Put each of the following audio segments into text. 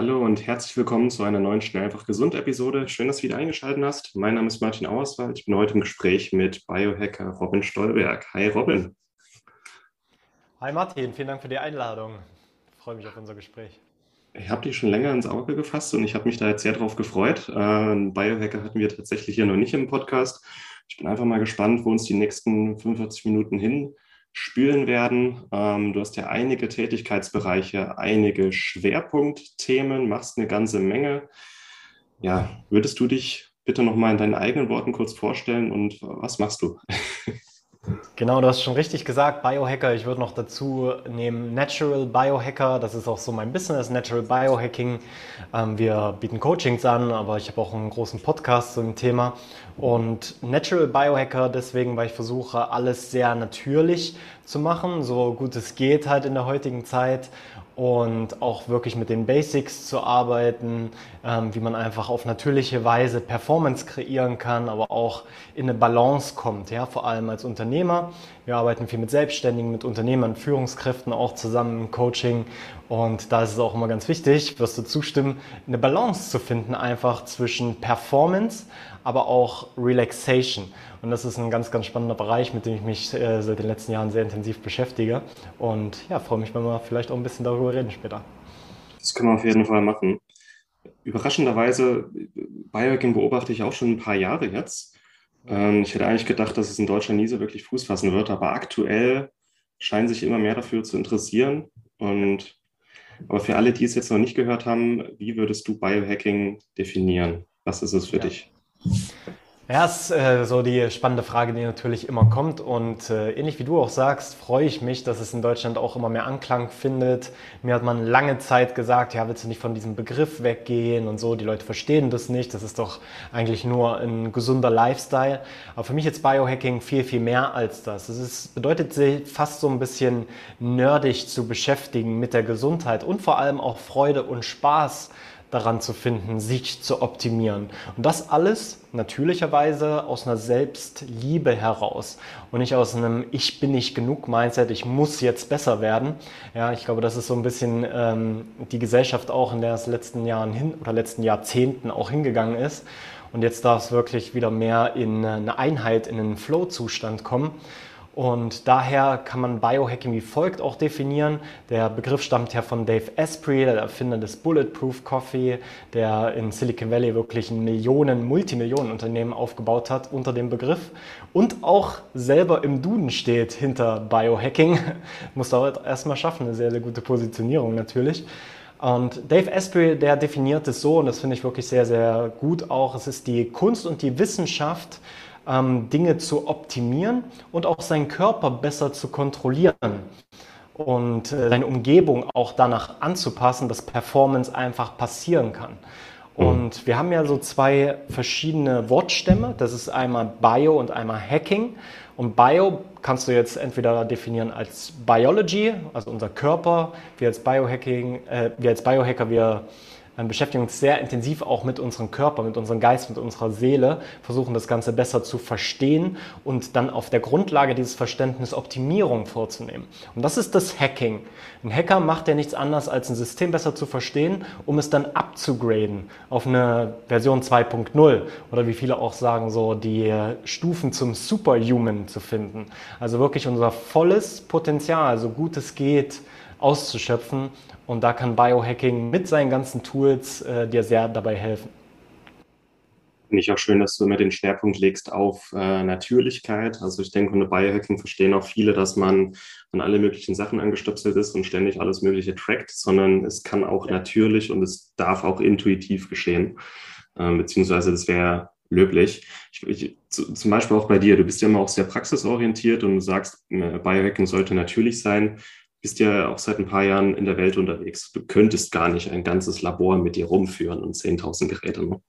Hallo und herzlich willkommen zu einer neuen Schnell einfach gesund Episode. Schön, dass du wieder eingeschaltet hast. Mein Name ist Martin Auerswald. Ich bin heute im Gespräch mit Biohacker Robin Stolberg. Hi Robin. Hi Martin, vielen Dank für die Einladung. Ich freue mich auf unser Gespräch. Ich habe dich schon länger ins Auge gefasst und ich habe mich da jetzt sehr drauf gefreut. Einen Biohacker hatten wir tatsächlich hier noch nicht im Podcast. Ich bin einfach mal gespannt, wo uns die nächsten 45 Minuten hin spülen werden. Ähm, du hast ja einige Tätigkeitsbereiche, einige Schwerpunktthemen, machst eine ganze Menge. Ja, würdest du dich bitte nochmal in deinen eigenen Worten kurz vorstellen und was machst du? Genau, du hast schon richtig gesagt, Biohacker. Ich würde noch dazu nehmen Natural Biohacker. Das ist auch so mein Business, Natural Biohacking. Ähm, wir bieten Coachings an, aber ich habe auch einen großen Podcast zum Thema. Und Natural Biohacker deswegen, weil ich versuche, alles sehr natürlich zu machen, so gut es geht halt in der heutigen Zeit und auch wirklich mit den Basics zu arbeiten, ähm, wie man einfach auf natürliche Weise Performance kreieren kann, aber auch in eine Balance kommt, ja, vor allem als Unternehmer. Wir arbeiten viel mit Selbstständigen, mit Unternehmern, Führungskräften auch zusammen im Coaching und da ist es auch immer ganz wichtig, wirst du zustimmen, eine Balance zu finden einfach zwischen Performance, aber auch Relaxation. Und das ist ein ganz, ganz spannender Bereich, mit dem ich mich äh, seit den letzten Jahren sehr intensiv beschäftige. Und ja, freue mich, wenn wir vielleicht auch ein bisschen darüber reden später. Das können wir auf jeden Fall machen. Überraschenderweise, Biohacking beobachte ich auch schon ein paar Jahre jetzt. Ähm, ich hätte eigentlich gedacht, dass es in Deutschland nie so wirklich Fuß fassen wird, aber aktuell scheinen sich immer mehr dafür zu interessieren. Und aber für alle, die es jetzt noch nicht gehört haben, wie würdest du Biohacking definieren? Was ist es für ja. dich? Ja, ist äh, so die spannende Frage, die natürlich immer kommt. Und äh, ähnlich wie du auch sagst, freue ich mich, dass es in Deutschland auch immer mehr Anklang findet. Mir hat man lange Zeit gesagt, ja, willst du nicht von diesem Begriff weggehen und so. Die Leute verstehen das nicht. Das ist doch eigentlich nur ein gesunder Lifestyle. Aber für mich ist Biohacking viel, viel mehr als das. Es bedeutet sich fast so ein bisschen nerdig zu beschäftigen mit der Gesundheit und vor allem auch Freude und Spaß daran zu finden, sich zu optimieren. Und das alles natürlicherweise aus einer Selbstliebe heraus und nicht aus einem Ich bin nicht genug Mindset, ich muss jetzt besser werden. Ja, ich glaube, das ist so ein bisschen ähm, die Gesellschaft auch, in der es letzten Jahren hin oder letzten Jahrzehnten auch hingegangen ist. Und jetzt darf es wirklich wieder mehr in eine Einheit, in einen Flow-Zustand kommen. Und daher kann man Biohacking wie folgt auch definieren. Der Begriff stammt ja von Dave Asprey, der Erfinder des Bulletproof Coffee, der in Silicon Valley wirklich ein Millionen, Multimillionenunternehmen aufgebaut hat unter dem Begriff und auch selber im Duden steht hinter Biohacking. Muss dauert erstmal schaffen, eine sehr, sehr gute Positionierung natürlich. Und Dave Asprey, der definiert es so, und das finde ich wirklich sehr, sehr gut auch, es ist die Kunst und die Wissenschaft, ähm, Dinge zu optimieren und auch seinen Körper besser zu kontrollieren und äh, seine Umgebung auch danach anzupassen, dass Performance einfach passieren kann. Mhm. Und wir haben ja so zwei verschiedene Wortstämme. Das ist einmal Bio und einmal Hacking. Und Bio kannst du jetzt entweder definieren als Biology, also unser Körper. Wir als Biohacking, äh, wir als Biohacker, wir beschäftigen uns sehr intensiv auch mit unserem Körper, mit unserem Geist, mit unserer Seele, versuchen das Ganze besser zu verstehen und dann auf der Grundlage dieses Verständnisses Optimierung vorzunehmen. Und das ist das Hacking. Ein Hacker macht ja nichts anderes, als ein System besser zu verstehen, um es dann abzugraden auf eine Version 2.0 oder wie viele auch sagen, so die Stufen zum Superhuman zu finden. Also wirklich unser volles Potenzial, so gut es geht, auszuschöpfen. Und da kann Biohacking mit seinen ganzen Tools äh, dir sehr dabei helfen. Finde ich auch schön, dass du immer den Schwerpunkt legst auf äh, Natürlichkeit. Also ich denke, unter Biohacking verstehen auch viele, dass man an alle möglichen Sachen angestöpselt ist und ständig alles Mögliche trackt, sondern es kann auch ja. natürlich und es darf auch intuitiv geschehen. Ähm, beziehungsweise das wäre löblich. Ich, ich, zu, zum Beispiel auch bei dir, du bist ja immer auch sehr praxisorientiert und du sagst, äh, Biohacking sollte natürlich sein. Bist ja auch seit ein paar Jahren in der Welt unterwegs. Du könntest gar nicht ein ganzes Labor mit dir rumführen und 10.000 Geräte. Ne?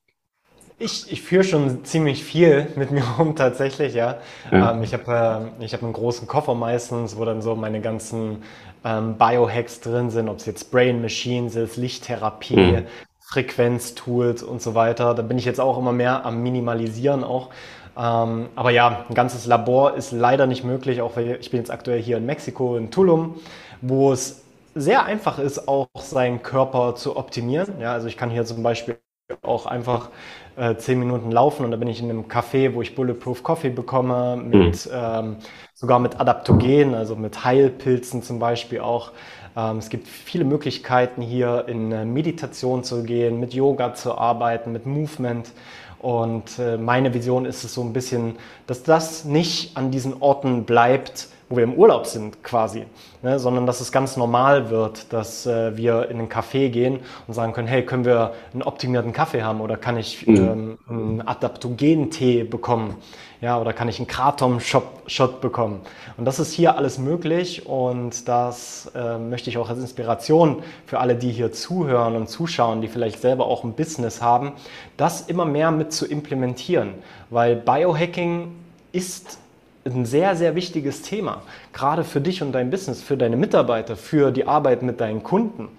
Ich, ich führe schon ziemlich viel mit mir rum tatsächlich, ja. ja. Ähm, ich habe äh, hab einen großen Koffer meistens, wo dann so meine ganzen ähm, Biohacks drin sind, ob es jetzt Brain Machines ist, Lichttherapie, mhm. Frequenztools und so weiter. Da bin ich jetzt auch immer mehr am Minimalisieren auch. Ähm, aber ja, ein ganzes Labor ist leider nicht möglich, auch weil ich bin jetzt aktuell hier in Mexiko, in Tulum, wo es sehr einfach ist, auch seinen Körper zu optimieren. Ja, also ich kann hier zum Beispiel auch einfach äh, zehn Minuten laufen und da bin ich in einem Café, wo ich Bulletproof Coffee bekomme, mit, mhm. ähm, sogar mit Adaptogen, also mit Heilpilzen zum Beispiel auch. Ähm, es gibt viele Möglichkeiten hier in Meditation zu gehen, mit Yoga zu arbeiten, mit Movement. Und äh, meine Vision ist es so ein bisschen, dass das nicht an diesen Orten bleibt, wo wir im Urlaub sind quasi, ne, sondern dass es ganz normal wird, dass äh, wir in einen Café gehen und sagen können, hey, können wir einen optimierten Kaffee haben oder kann ich mhm. ähm, einen Adaptogen-Tee bekommen? Ja, oder kann ich einen Kratom-Shot bekommen? Und das ist hier alles möglich und das äh, möchte ich auch als Inspiration für alle, die hier zuhören und zuschauen, die vielleicht selber auch ein Business haben, das immer mehr mit zu implementieren, weil Biohacking ist ein sehr, sehr wichtiges Thema, gerade für dich und dein Business, für deine Mitarbeiter, für die Arbeit mit deinen Kunden.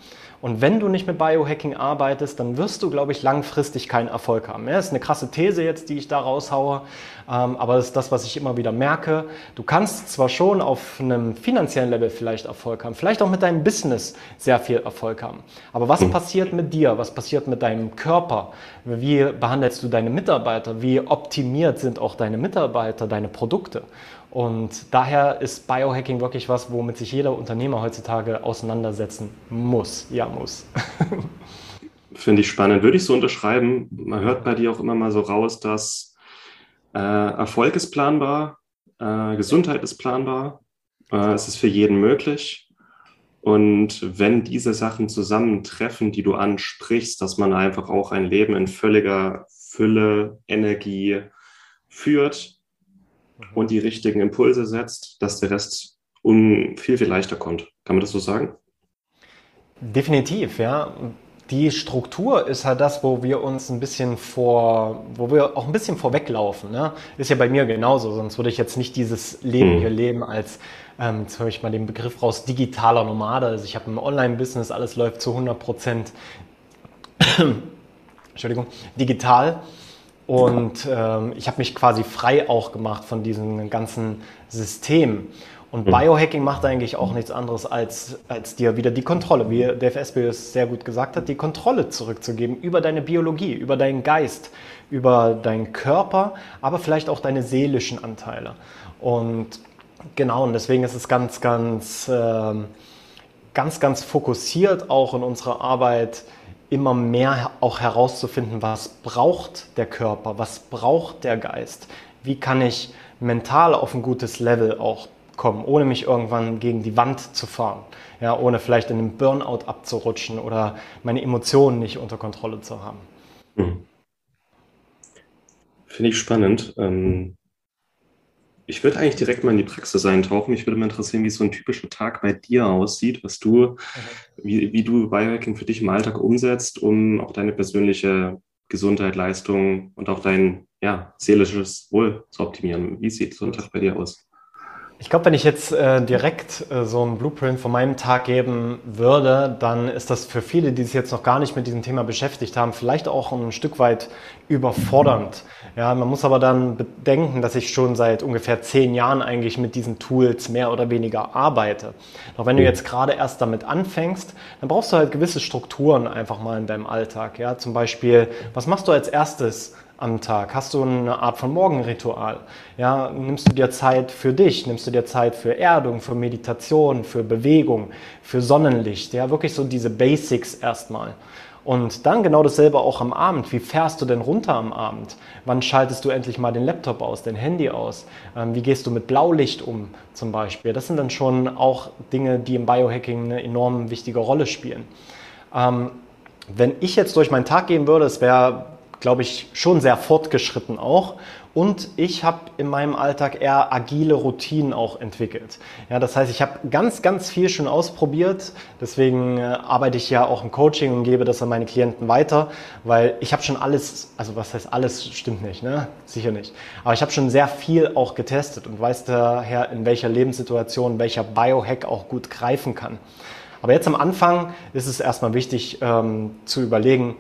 Und wenn du nicht mit Biohacking arbeitest, dann wirst du, glaube ich, langfristig keinen Erfolg haben. Ja, das ist eine krasse These jetzt, die ich da raushaue, ähm, aber das ist das, was ich immer wieder merke. Du kannst zwar schon auf einem finanziellen Level vielleicht Erfolg haben, vielleicht auch mit deinem Business sehr viel Erfolg haben. Aber was mhm. passiert mit dir? Was passiert mit deinem Körper? Wie behandelst du deine Mitarbeiter? Wie optimiert sind auch deine Mitarbeiter, deine Produkte? Und daher ist Biohacking wirklich was, womit sich jeder Unternehmer heutzutage auseinandersetzen muss. Ja, muss. Finde ich spannend. Würde ich so unterschreiben. Man hört bei dir auch immer mal so raus, dass äh, Erfolg ist planbar, äh, Gesundheit ist planbar, äh, es ist für jeden möglich. Und wenn diese Sachen zusammentreffen, die du ansprichst, dass man einfach auch ein Leben in völliger Fülle, Energie führt, und die richtigen Impulse setzt, dass der Rest um viel, viel leichter kommt. Kann man das so sagen? Definitiv, ja. Die Struktur ist halt das, wo wir uns ein bisschen vor, wo wir auch ein bisschen vorweglaufen. Ne? Ist ja bei mir genauso, sonst würde ich jetzt nicht dieses Leben hm. hier leben als, ähm, jetzt höre ich mal den Begriff raus, digitaler Nomade. Also ich habe ein Online-Business, alles läuft zu 100 Prozent, Entschuldigung, digital. Und ähm, ich habe mich quasi frei auch gemacht von diesem ganzen System. Und mhm. Biohacking macht eigentlich auch nichts anderes, als, als dir wieder die Kontrolle, wie Dave Esbius sehr gut gesagt hat, die Kontrolle zurückzugeben über deine Biologie, über deinen Geist, über deinen Körper, aber vielleicht auch deine seelischen Anteile. Und genau, und deswegen ist es ganz, ganz, äh, ganz, ganz fokussiert auch in unserer Arbeit, immer mehr auch herauszufinden, was braucht der Körper, was braucht der Geist, wie kann ich mental auf ein gutes Level auch kommen, ohne mich irgendwann gegen die Wand zu fahren, ja, ohne vielleicht in einen Burnout abzurutschen oder meine Emotionen nicht unter Kontrolle zu haben. Hm. Finde ich spannend. Ähm, ich würde eigentlich direkt mal in die Praxis eintauchen. Mich würde mal interessieren, wie so ein typischer Tag bei dir aussieht, was du, mhm. wie, wie du Biohacking für dich im Alltag umsetzt, um auch deine persönliche Gesundheit, Leistung und auch dein ja, seelisches Wohl zu optimieren. Wie sieht so ein Tag bei dir aus? Ich glaube, wenn ich jetzt äh, direkt äh, so einen Blueprint von meinem Tag geben würde, dann ist das für viele, die sich jetzt noch gar nicht mit diesem Thema beschäftigt haben, vielleicht auch ein Stück weit überfordernd. Ja, man muss aber dann bedenken, dass ich schon seit ungefähr zehn Jahren eigentlich mit diesen Tools mehr oder weniger arbeite. Doch wenn du jetzt gerade erst damit anfängst, dann brauchst du halt gewisse Strukturen einfach mal in deinem Alltag. Ja, zum Beispiel, was machst du als erstes? Am Tag? Hast du eine Art von Morgenritual? Ja, nimmst du dir Zeit für dich? Nimmst du dir Zeit für Erdung, für Meditation, für Bewegung, für Sonnenlicht? Ja, wirklich so diese Basics erstmal. Und dann genau dasselbe auch am Abend. Wie fährst du denn runter am Abend? Wann schaltest du endlich mal den Laptop aus, dein Handy aus? Ähm, wie gehst du mit Blaulicht um zum Beispiel? Das sind dann schon auch Dinge, die im Biohacking eine enorm wichtige Rolle spielen. Ähm, wenn ich jetzt durch meinen Tag gehen würde, es wäre glaube ich, schon sehr fortgeschritten auch. Und ich habe in meinem Alltag eher agile Routinen auch entwickelt. Ja, das heißt, ich habe ganz, ganz viel schon ausprobiert. Deswegen äh, arbeite ich ja auch im Coaching und gebe das an meine Klienten weiter, weil ich habe schon alles, also was heißt alles, stimmt nicht, ne? Sicher nicht. Aber ich habe schon sehr viel auch getestet und weiß daher, in welcher Lebenssituation welcher Biohack auch gut greifen kann. Aber jetzt am Anfang ist es erstmal wichtig ähm, zu überlegen,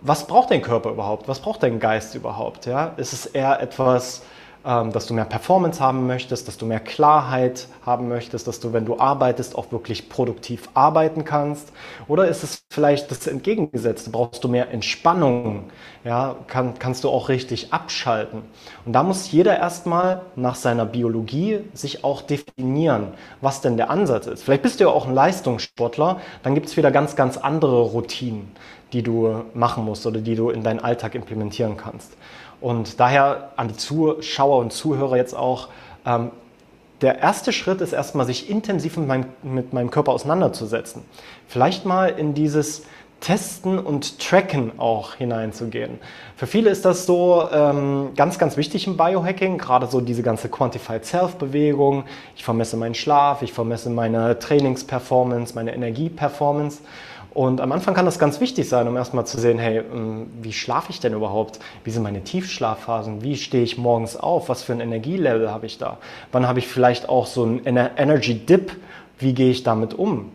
was braucht dein Körper überhaupt? Was braucht dein Geist überhaupt? Ja? Ist es eher etwas, ähm, dass du mehr Performance haben möchtest, dass du mehr Klarheit haben möchtest, dass du, wenn du arbeitest, auch wirklich produktiv arbeiten kannst? Oder ist es vielleicht das Entgegengesetzte? Brauchst du mehr Entspannung? Ja, kann, kannst du auch richtig abschalten? Und da muss jeder erstmal nach seiner Biologie sich auch definieren, was denn der Ansatz ist. Vielleicht bist du ja auch ein Leistungssportler, dann gibt es wieder ganz, ganz andere Routinen die du machen musst oder die du in deinen Alltag implementieren kannst. Und daher an die Zuschauer und Zuhörer jetzt auch, ähm, der erste Schritt ist erstmal, sich intensiv mit meinem, mit meinem Körper auseinanderzusetzen. Vielleicht mal in dieses Testen und Tracken auch hineinzugehen. Für viele ist das so ähm, ganz, ganz wichtig im Biohacking, gerade so diese ganze Quantified Self-Bewegung. Ich vermesse meinen Schlaf, ich vermesse meine Trainingsperformance, meine Energieperformance. Und am Anfang kann das ganz wichtig sein, um erstmal zu sehen, hey, ähm, wie schlafe ich denn überhaupt? Wie sind meine Tiefschlafphasen? Wie stehe ich morgens auf? Was für ein Energielevel habe ich da? Wann habe ich vielleicht auch so einen Energy Dip? Wie gehe ich damit um?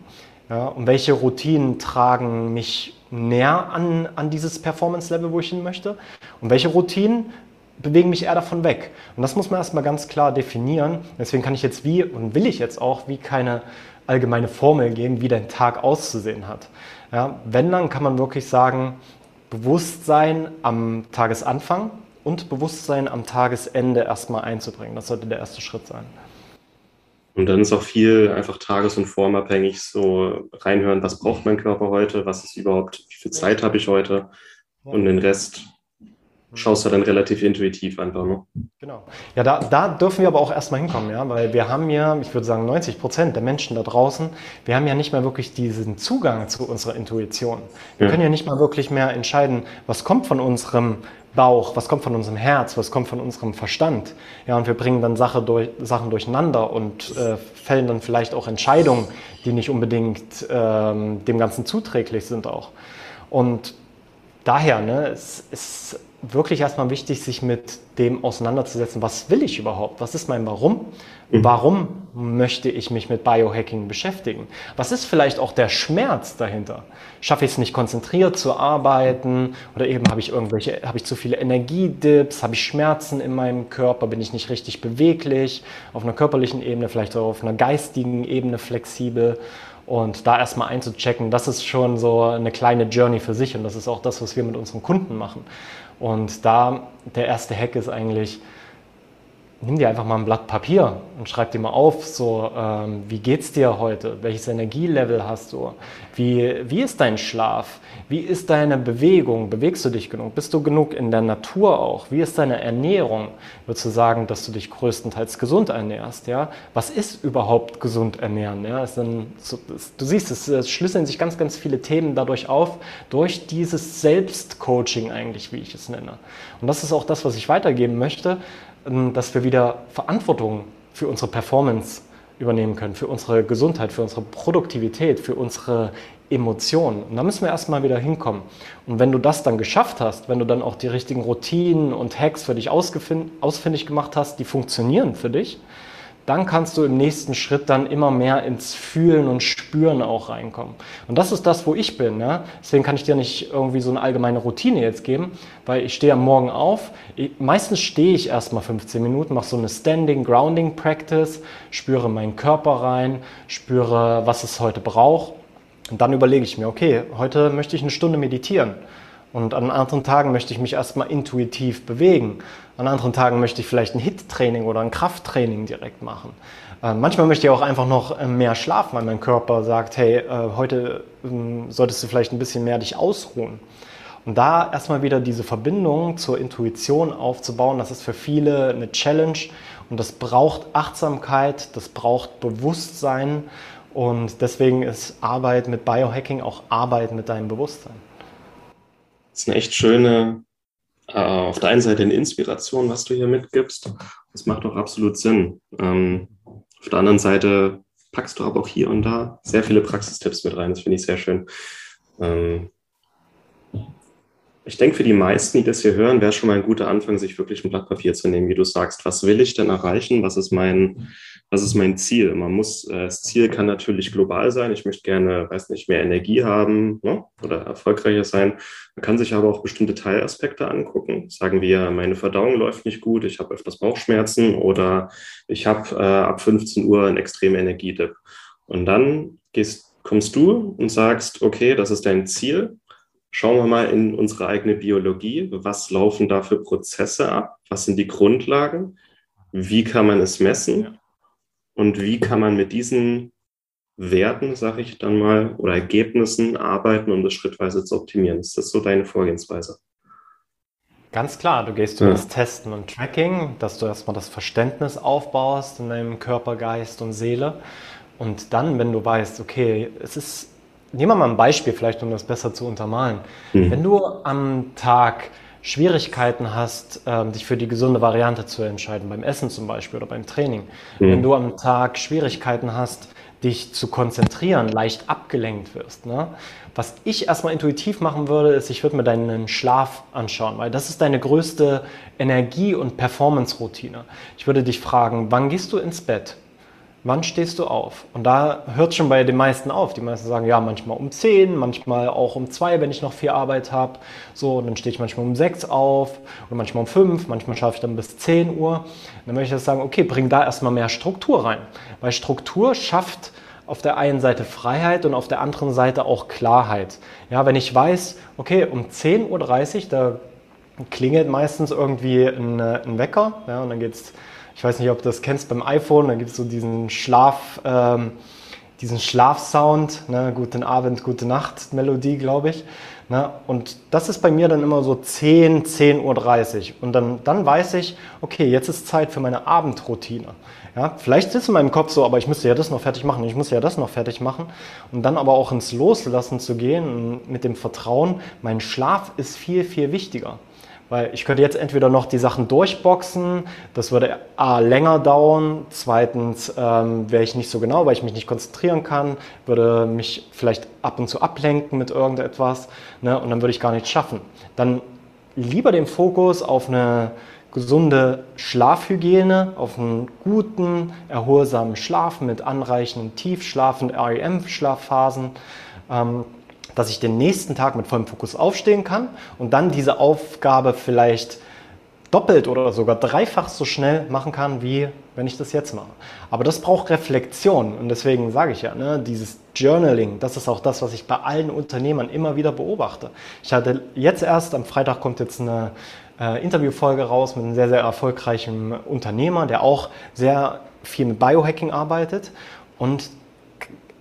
Ja, und welche Routinen tragen mich näher an, an dieses Performance-Level, wo ich hin möchte? Und welche Routinen bewegen mich eher davon weg? Und das muss man erstmal ganz klar definieren. Deswegen kann ich jetzt wie und will ich jetzt auch wie keine allgemeine Formel geben, wie dein Tag auszusehen hat. Ja, wenn, dann kann man wirklich sagen, Bewusstsein am Tagesanfang und Bewusstsein am Tagesende erstmal einzubringen. Das sollte der erste Schritt sein. Und dann ist auch viel einfach tages- und formabhängig so reinhören, was braucht mein Körper heute, was ist überhaupt, wie viel Zeit habe ich heute und den Rest schaust du dann relativ intuitiv einfach. Ne? Genau. Ja, da, da dürfen wir aber auch erstmal hinkommen, ja, weil wir haben ja, ich würde sagen, 90 Prozent der Menschen da draußen, wir haben ja nicht mehr wirklich diesen Zugang zu unserer Intuition. Wir ja. können ja nicht mal wirklich mehr entscheiden, was kommt von unserem Bauch, was kommt von unserem Herz, was kommt von unserem Verstand. Ja, und wir bringen dann Sache durch, Sachen durcheinander und äh, fällen dann vielleicht auch Entscheidungen, die nicht unbedingt ähm, dem Ganzen zuträglich sind auch. Und daher, ne, es ist wirklich erstmal wichtig, sich mit dem auseinanderzusetzen, was will ich überhaupt? Was ist mein Warum? Mhm. Warum möchte ich mich mit Biohacking beschäftigen? Was ist vielleicht auch der Schmerz dahinter? Schaffe ich es nicht konzentriert zu arbeiten oder eben habe ich irgendwelche, habe ich zu viele Energiedips, habe ich Schmerzen in meinem Körper, bin ich nicht richtig beweglich, auf einer körperlichen Ebene, vielleicht auch auf einer geistigen Ebene flexibel und da erstmal einzuchecken, das ist schon so eine kleine Journey für sich und das ist auch das, was wir mit unseren Kunden machen. Und da der erste Hack ist eigentlich, nimm dir einfach mal ein Blatt Papier und schreib dir mal auf, so ähm, wie geht's dir heute? Welches Energielevel hast du? Wie, wie ist dein Schlaf? Wie ist deine Bewegung? Bewegst du dich genug? Bist du genug in der Natur auch? Wie ist deine Ernährung? Würdest du sagen, dass du dich größtenteils gesund ernährst? Ja? Was ist überhaupt gesund ernähren? Ja? So, du siehst, es, es schlüsseln sich ganz, ganz viele Themen dadurch auf, durch dieses Selbstcoaching eigentlich, wie ich es nenne. Und das ist auch das, was ich weitergeben möchte ähm, dass wir wieder Verantwortung für unsere Performance übernehmen können, für unsere Gesundheit, für unsere Produktivität, für unsere Emotionen. Und da müssen wir erstmal wieder hinkommen. Und wenn du das dann geschafft hast, wenn du dann auch die richtigen Routinen und Hacks für dich ausfindig gemacht hast, die funktionieren für dich, dann kannst du im nächsten Schritt dann immer mehr ins Fühlen und Spüren auch reinkommen. Und das ist das, wo ich bin. Ja? Deswegen kann ich dir nicht irgendwie so eine allgemeine Routine jetzt geben, weil ich stehe am Morgen auf. Ich, meistens stehe ich erstmal 15 Minuten, mache so eine Standing Grounding Practice, spüre meinen Körper rein, spüre, was es heute braucht. Und dann überlege ich mir, okay, heute möchte ich eine Stunde meditieren. Und an anderen Tagen möchte ich mich erstmal intuitiv bewegen. An anderen Tagen möchte ich vielleicht ein Hit-Training oder ein Krafttraining direkt machen. Äh, manchmal möchte ich auch einfach noch äh, mehr schlafen, weil mein Körper sagt, hey, äh, heute ähm, solltest du vielleicht ein bisschen mehr dich ausruhen. Und da erstmal wieder diese Verbindung zur Intuition aufzubauen, das ist für viele eine Challenge und das braucht Achtsamkeit, das braucht Bewusstsein und deswegen ist Arbeit mit Biohacking auch Arbeit mit deinem Bewusstsein. Das ist eine echt schöne äh, auf der einen Seite eine Inspiration, was du hier mitgibst. Das macht auch absolut Sinn. Ähm, auf der anderen Seite packst du aber auch hier und da sehr viele Praxistipps mit rein. Das finde ich sehr schön. Ähm, ich denke, für die meisten, die das hier hören, wäre schon mal ein guter Anfang, sich wirklich ein Blatt Papier zu nehmen, wie du sagst. Was will ich denn erreichen? Was ist mein, was ist mein Ziel? Man muss, äh, das Ziel kann natürlich global sein. Ich möchte gerne, weiß nicht, mehr Energie haben ne? oder erfolgreicher sein. Man kann sich aber auch bestimmte Teilaspekte angucken. Sagen wir, meine Verdauung läuft nicht gut, ich habe öfters Bauchschmerzen oder ich habe äh, ab 15 Uhr einen extremen Energiedip. Und dann gehst, kommst du und sagst, okay, das ist dein Ziel Schauen wir mal in unsere eigene Biologie. Was laufen da für Prozesse ab? Was sind die Grundlagen? Wie kann man es messen? Und wie kann man mit diesen Werten, sage ich dann mal, oder Ergebnissen arbeiten, um das schrittweise zu optimieren? Ist das so deine Vorgehensweise? Ganz klar, du gehst über ja. das Testen und Tracking, dass du erstmal das Verständnis aufbaust in deinem Körper, Geist und Seele. Und dann, wenn du weißt, okay, es ist Nehmen wir mal ein Beispiel, vielleicht um das besser zu untermalen. Mhm. Wenn du am Tag Schwierigkeiten hast, ähm, dich für die gesunde Variante zu entscheiden, beim Essen zum Beispiel oder beim Training, mhm. wenn du am Tag Schwierigkeiten hast, dich zu konzentrieren, leicht abgelenkt wirst. Ne? Was ich erstmal intuitiv machen würde, ist, ich würde mir deinen Schlaf anschauen, weil das ist deine größte Energie- und Performance-Routine. Ich würde dich fragen, wann gehst du ins Bett? Wann stehst du auf? Und da hört schon bei den meisten auf. Die meisten sagen, ja, manchmal um 10, manchmal auch um 2, wenn ich noch viel Arbeit habe. So, und dann stehe ich manchmal um 6 auf und manchmal um 5, manchmal schaffe ich dann bis 10 Uhr. dann möchte ich sagen, okay, bring da erstmal mehr Struktur rein. Weil Struktur schafft auf der einen Seite Freiheit und auf der anderen Seite auch Klarheit. Ja, wenn ich weiß, okay, um 10.30 Uhr, da klingelt meistens irgendwie ein, ein Wecker, ja, und dann geht es ich weiß nicht, ob du das kennst beim iPhone, da gibt es so diesen Schlaf, ähm, diesen Schlafsound, ne? Guten Abend, gute Nacht Melodie, glaube ich. Ne? Und das ist bei mir dann immer so 10, 10.30 Uhr. Und dann, dann weiß ich, okay, jetzt ist Zeit für meine Abendroutine. Ja, vielleicht ist in meinem Kopf so, aber ich müsste ja das noch fertig machen, ich muss ja das noch fertig machen. Und dann aber auch ins Loslassen zu gehen mit dem Vertrauen, mein Schlaf ist viel, viel wichtiger. Weil ich könnte jetzt entweder noch die Sachen durchboxen, das würde A länger dauern, zweitens ähm, wäre ich nicht so genau, weil ich mich nicht konzentrieren kann, würde mich vielleicht ab und zu ablenken mit irgendetwas ne, und dann würde ich gar nichts schaffen. Dann lieber den Fokus auf eine gesunde Schlafhygiene, auf einen guten, erholsamen Schlaf mit anreichenden Tiefschlafen, REM-Schlafphasen. Ähm, dass ich den nächsten Tag mit vollem Fokus aufstehen kann und dann diese Aufgabe vielleicht doppelt oder sogar dreifach so schnell machen kann, wie wenn ich das jetzt mache. Aber das braucht Reflexion und deswegen sage ich ja, ne, dieses Journaling, das ist auch das, was ich bei allen Unternehmern immer wieder beobachte. Ich hatte jetzt erst, am Freitag kommt jetzt eine äh, Interviewfolge raus mit einem sehr, sehr erfolgreichen Unternehmer, der auch sehr viel mit Biohacking arbeitet und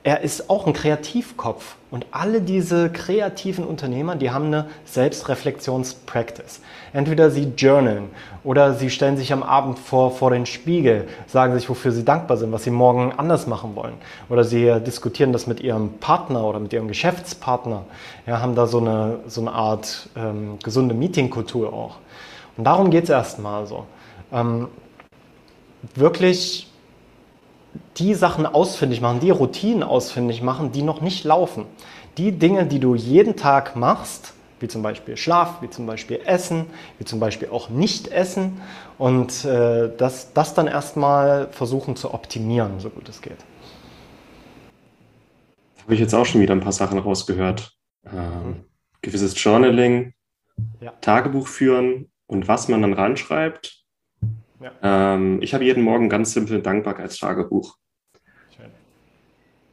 er ist auch ein Kreativkopf. Und alle diese kreativen Unternehmer, die haben eine Selbstreflexionspractice. Entweder sie journalen oder sie stellen sich am Abend vor, vor den Spiegel, sagen sich, wofür sie dankbar sind, was sie morgen anders machen wollen. Oder sie diskutieren das mit ihrem Partner oder mit ihrem Geschäftspartner. Ja, haben da so eine, so eine Art ähm, gesunde Meetingkultur auch. Und darum geht es erstmal so. Ähm, wirklich die Sachen ausfindig machen, die Routinen ausfindig machen, die noch nicht laufen. Die Dinge, die du jeden Tag machst, wie zum Beispiel Schlaf, wie zum Beispiel Essen, wie zum Beispiel auch Nicht-Essen und äh, das, das dann erstmal versuchen zu optimieren, so gut es geht. Habe ich jetzt auch schon wieder ein paar Sachen rausgehört. Ähm, gewisses Journaling, ja. Tagebuch führen und was man dann ranschreibt, ja. Ähm, ich habe jeden Morgen ganz simpel Dankbarkeitstagebuch. Schön.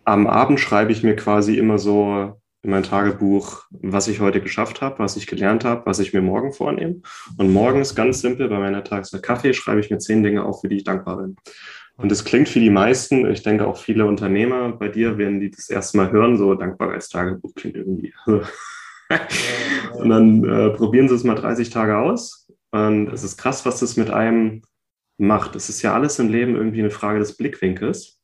Am Abend schreibe ich mir quasi immer so in mein Tagebuch, was ich heute geschafft habe, was ich gelernt habe, was ich mir morgen vornehme. Und morgens ganz simpel bei meiner Tageszeit Kaffee schreibe ich mir zehn Dinge auf, für die ich dankbar bin. Und das klingt für die meisten, ich denke auch viele Unternehmer bei dir, wenn die das erste Mal hören, so Dankbarkeitstagebuch klingt irgendwie. und dann äh, probieren sie es mal 30 Tage aus. Und es ist krass, was das mit einem macht. Es ist ja alles im Leben irgendwie eine Frage des Blickwinkels.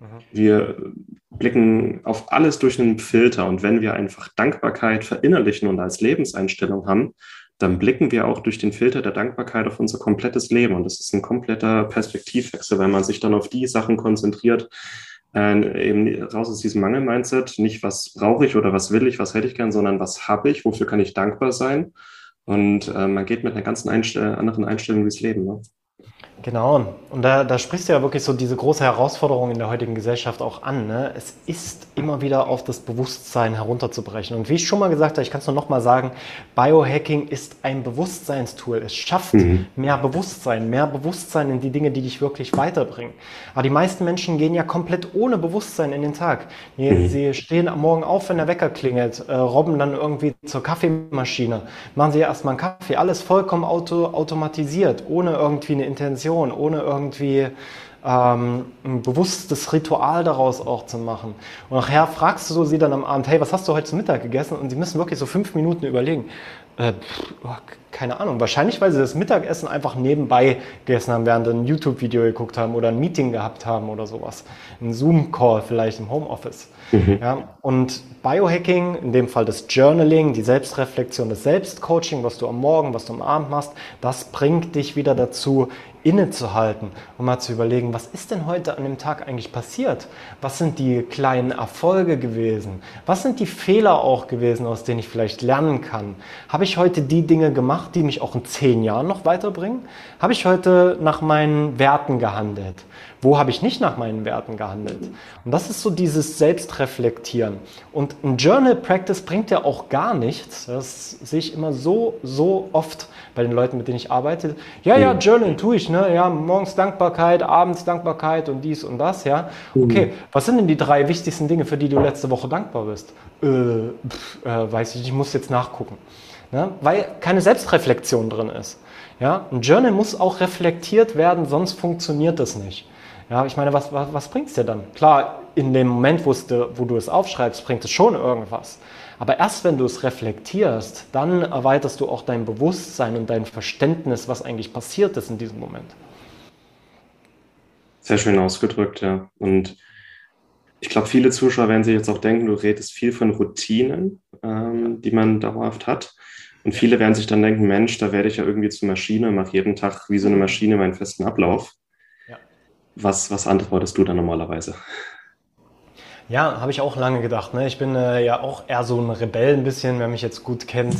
Mhm. Wir blicken auf alles durch einen Filter und wenn wir einfach Dankbarkeit verinnerlichen und als Lebenseinstellung haben, dann blicken wir auch durch den Filter der Dankbarkeit auf unser komplettes Leben. Und das ist ein kompletter Perspektivwechsel, wenn man sich dann auf die Sachen konzentriert, äh, eben raus aus diesem Mangel-Mindset, nicht was brauche ich oder was will ich, was hätte ich gern, sondern was habe ich, wofür kann ich dankbar sein. Und äh, man geht mit einer ganz Einstell anderen Einstellung durchs Leben. Ne? Genau, und da, da sprichst du ja wirklich so diese große Herausforderung in der heutigen Gesellschaft auch an. Ne? Es ist immer wieder auf das Bewusstsein herunterzubrechen. Und wie ich schon mal gesagt habe, ich kann es nur noch mal sagen, Biohacking ist ein Bewusstseinstool. Es schafft mhm. mehr Bewusstsein, mehr Bewusstsein in die Dinge, die dich wirklich weiterbringen. Aber die meisten Menschen gehen ja komplett ohne Bewusstsein in den Tag. Mhm. Sie stehen am Morgen auf, wenn der Wecker klingelt, äh, robben dann irgendwie zur Kaffeemaschine, machen sie erstmal einen Kaffee, alles vollkommen auto, automatisiert, ohne irgendwie eine Intention Meditation, ohne irgendwie ähm, ein bewusstes Ritual daraus auch zu machen. Und nachher fragst du sie dann am Abend, hey, was hast du heute zum Mittag gegessen? Und sie müssen wirklich so fünf Minuten überlegen. Äh, oh, keine Ahnung. Wahrscheinlich, weil sie das Mittagessen einfach nebenbei gegessen haben, während sie ein YouTube-Video geguckt haben oder ein Meeting gehabt haben oder sowas. Ein Zoom-Call vielleicht im Homeoffice. Mhm. Ja, und Biohacking, in dem Fall das Journaling, die Selbstreflexion, das Selbstcoaching, was du am Morgen, was du am Abend machst, das bringt dich wieder dazu, innezuhalten und mal zu überlegen, was ist denn heute an dem Tag eigentlich passiert? Was sind die kleinen Erfolge gewesen? Was sind die Fehler auch gewesen, aus denen ich vielleicht lernen kann? Habe ich heute die Dinge gemacht, die mich auch in zehn Jahren noch weiterbringen? Habe ich heute nach meinen Werten gehandelt? Wo habe ich nicht nach meinen Werten gehandelt? Und das ist so dieses Selbstreflektieren. Und ein Journal Practice bringt ja auch gar nichts. Das sehe ich immer so, so oft bei den Leuten, mit denen ich arbeite. Ja, ja, mhm. Journal tue ich, ne? Ja, morgens Dankbarkeit, abends Dankbarkeit und dies und das, ja. Mhm. Okay, was sind denn die drei wichtigsten Dinge, für die du letzte Woche dankbar bist? Äh, pff, äh, weiß ich, ich muss jetzt nachgucken. Ne? Weil keine Selbstreflexion drin ist. Ja, ein Journal muss auch reflektiert werden, sonst funktioniert das nicht. Ja, ich meine, was, was, was bringt es dir dann? Klar, in dem Moment, wo du es aufschreibst, bringt es schon irgendwas. Aber erst wenn du es reflektierst, dann erweiterst du auch dein Bewusstsein und dein Verständnis, was eigentlich passiert ist in diesem Moment. Sehr schön ausgedrückt, ja. Und ich glaube, viele Zuschauer werden sich jetzt auch denken, du redest viel von Routinen, ähm, die man dauerhaft hat. Und viele werden sich dann denken, Mensch, da werde ich ja irgendwie zur Maschine, mache jeden Tag wie so eine Maschine meinen festen Ablauf. Was, was antwortest du da normalerweise? Ja, habe ich auch lange gedacht. Ne? Ich bin äh, ja auch eher so ein Rebell ein bisschen, wer mich jetzt gut kennt.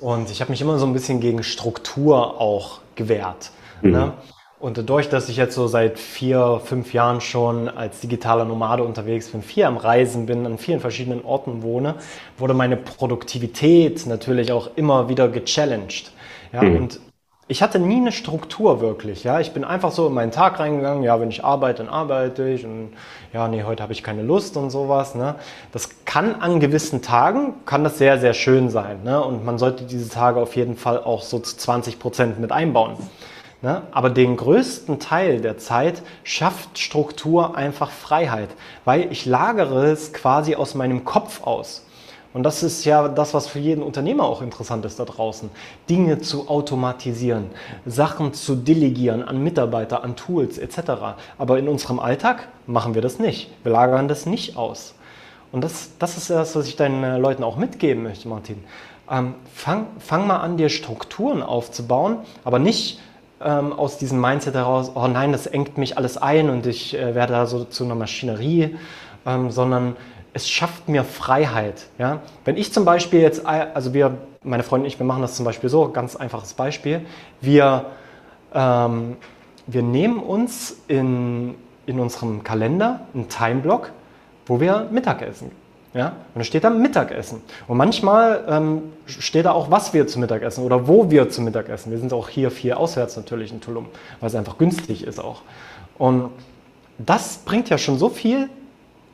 Und ich habe mich immer so ein bisschen gegen Struktur auch gewehrt. Mhm. Ne? Und dadurch, dass ich jetzt so seit vier, fünf Jahren schon als digitaler Nomade unterwegs bin, viel am Reisen bin, an vielen verschiedenen Orten wohne, wurde meine Produktivität natürlich auch immer wieder gechallenged. Ja, mhm. Und ich hatte nie eine Struktur wirklich. Ja, ich bin einfach so in meinen Tag reingegangen. Ja, wenn ich arbeite, dann arbeite ich und ja, nee, heute habe ich keine Lust und sowas. Ne? Das kann an gewissen Tagen kann das sehr, sehr schön sein. Ne? Und man sollte diese Tage auf jeden Fall auch so zu 20 Prozent mit einbauen. Ne? Aber den größten Teil der Zeit schafft Struktur einfach Freiheit, weil ich lagere es quasi aus meinem Kopf aus. Und das ist ja das, was für jeden Unternehmer auch interessant ist da draußen. Dinge zu automatisieren, Sachen zu delegieren an Mitarbeiter, an Tools etc. Aber in unserem Alltag machen wir das nicht. Wir lagern das nicht aus. Und das, das ist das, was ich deinen äh, Leuten auch mitgeben möchte, Martin. Ähm, fang, fang mal an, dir Strukturen aufzubauen, aber nicht ähm, aus diesem Mindset heraus, oh nein, das engt mich alles ein und ich äh, werde da so zu einer Maschinerie, ähm, sondern es schafft mir Freiheit. Ja? Wenn ich zum Beispiel jetzt, also wir, meine Freundin und ich, wir machen das zum Beispiel so, ganz einfaches Beispiel. Wir, ähm, wir nehmen uns in, in unserem Kalender einen Timeblock, wo wir Mittagessen. Ja? Und da steht da Mittagessen. Und manchmal ähm, steht da auch, was wir zu Mittag essen oder wo wir zu Mittag essen. Wir sind auch hier viel auswärts natürlich in Tulum, weil es einfach günstig ist auch. Und das bringt ja schon so viel,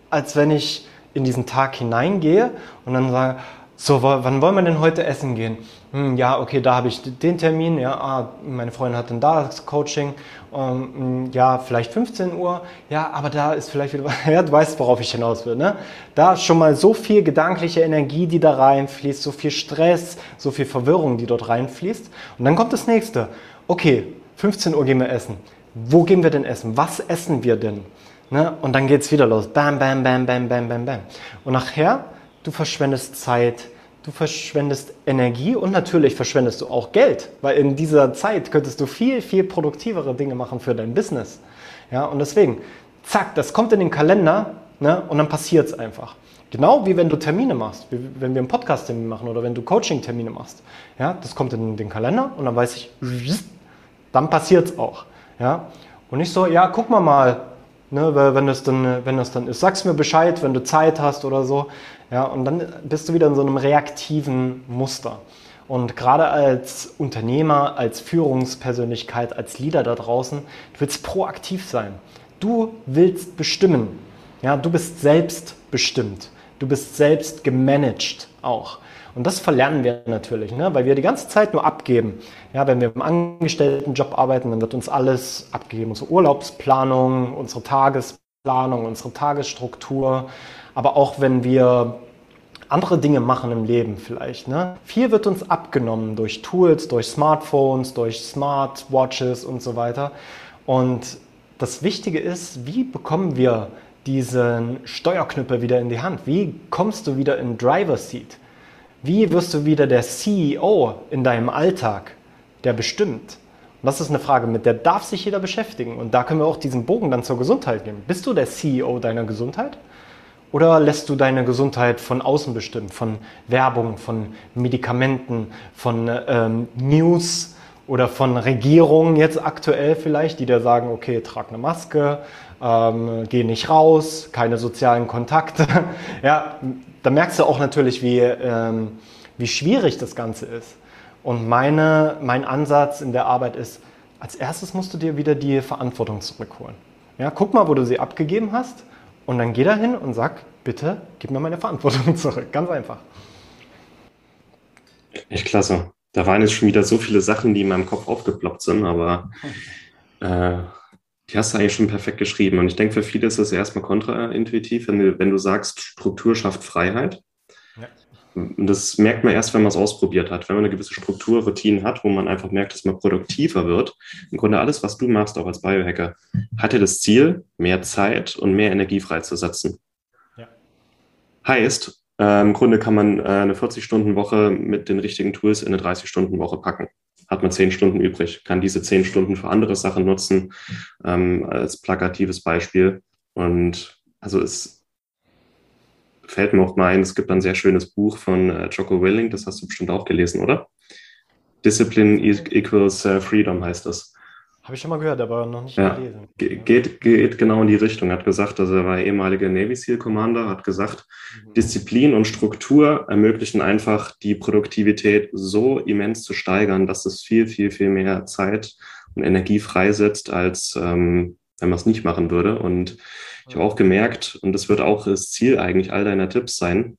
als wenn ich in diesen Tag hineingehe und dann sage, so, wann wollen wir denn heute essen gehen? Hm, ja, okay, da habe ich den Termin. Ja, ah, meine Freundin hat dann da das Coaching. Um, hm, ja, vielleicht 15 Uhr. Ja, aber da ist vielleicht wieder, ja, du weißt, worauf ich hinaus will. Ne? Da schon mal so viel gedankliche Energie, die da reinfließt, so viel Stress, so viel Verwirrung, die dort reinfließt. Und dann kommt das nächste. Okay, 15 Uhr gehen wir essen. Wo gehen wir denn essen? Was essen wir denn? Ne? Und dann geht es wieder los. Bam, bam, bam, bam, bam, bam, bam. Und nachher, du verschwendest Zeit, du verschwendest Energie und natürlich verschwendest du auch Geld, weil in dieser Zeit könntest du viel, viel produktivere Dinge machen für dein Business. Ja, und deswegen, zack, das kommt in den Kalender ne, und dann passiert es einfach. Genau wie wenn du Termine machst, wenn wir einen Podcast-Termin machen oder wenn du Coaching-Termine machst. Ja, das kommt in den Kalender und dann weiß ich, dann passiert es auch. Ja, und nicht so, ja, guck mal mal, ne, wenn, das dann, wenn das dann ist. Sag's mir Bescheid, wenn du Zeit hast oder so. Ja, und dann bist du wieder in so einem reaktiven Muster. Und gerade als Unternehmer, als Führungspersönlichkeit, als Leader da draußen, du willst proaktiv sein. Du willst bestimmen. Ja, du bist selbstbestimmt. Du bist selbst gemanagt auch. Und das verlernen wir natürlich, ne? weil wir die ganze Zeit nur abgeben. Ja, wenn wir im Angestelltenjob arbeiten, dann wird uns alles abgegeben. Unsere Urlaubsplanung, unsere Tagesplanung, unsere Tagesstruktur. Aber auch wenn wir andere Dinge machen im Leben vielleicht. Ne? Viel wird uns abgenommen durch Tools, durch Smartphones, durch Smartwatches und so weiter. Und das Wichtige ist, wie bekommen wir diesen Steuerknüppel wieder in die Hand? Wie kommst du wieder in Driver Seat? Wie wirst du wieder der CEO in deinem Alltag, der bestimmt? Und das ist eine Frage, mit der darf sich jeder beschäftigen. Und da können wir auch diesen Bogen dann zur Gesundheit gehen. Bist du der CEO deiner Gesundheit? Oder lässt du deine Gesundheit von außen bestimmen, von Werbung, von Medikamenten, von ähm, News oder von Regierungen jetzt aktuell vielleicht, die dir sagen, okay, trag eine Maske, ähm, geh nicht raus, keine sozialen Kontakte. ja, da merkst du auch natürlich, wie, ähm, wie schwierig das Ganze ist. Und meine, mein Ansatz in der Arbeit ist, als erstes musst du dir wieder die Verantwortung zurückholen. Ja, guck mal, wo du sie abgegeben hast und dann geh da hin und sag, bitte gib mir meine Verantwortung zurück. Ganz einfach. Echt klasse. Da waren jetzt schon wieder so viele Sachen, die in meinem Kopf aufgeploppt sind, aber äh, die hast du eigentlich schon perfekt geschrieben. Und ich denke, für viele ist das erstmal kontraintuitiv, wenn du, wenn du sagst, Struktur schafft Freiheit. Ja. Und das merkt man erst, wenn man es ausprobiert hat. Wenn man eine gewisse Struktur, Routine hat, wo man einfach merkt, dass man produktiver wird. Im Grunde alles, was du machst, auch als Biohacker, hat ja das Ziel, mehr Zeit und mehr Energie freizusetzen. Ja. Heißt, äh, im Grunde kann man äh, eine 40-Stunden-Woche mit den richtigen Tools in eine 30-Stunden-Woche packen hat man zehn Stunden übrig, kann diese zehn Stunden für andere Sachen nutzen, ähm, als plakatives Beispiel. Und also es fällt mir auch mal ein, es gibt ein sehr schönes Buch von äh, Jocko Willing, das hast du bestimmt auch gelesen, oder? Discipline equals uh, Freedom heißt das. Habe ich schon mal gehört, aber noch nicht ja, gelesen. Geht, geht genau in die Richtung. Er hat gesagt, also er war ehemaliger Navy SEAL Commander, hat gesagt, mhm. Disziplin und Struktur ermöglichen einfach die Produktivität so immens zu steigern, dass es viel, viel, viel mehr Zeit und Energie freisetzt, als ähm, wenn man es nicht machen würde. Und ich habe auch gemerkt, und das wird auch das Ziel eigentlich all deiner Tipps sein,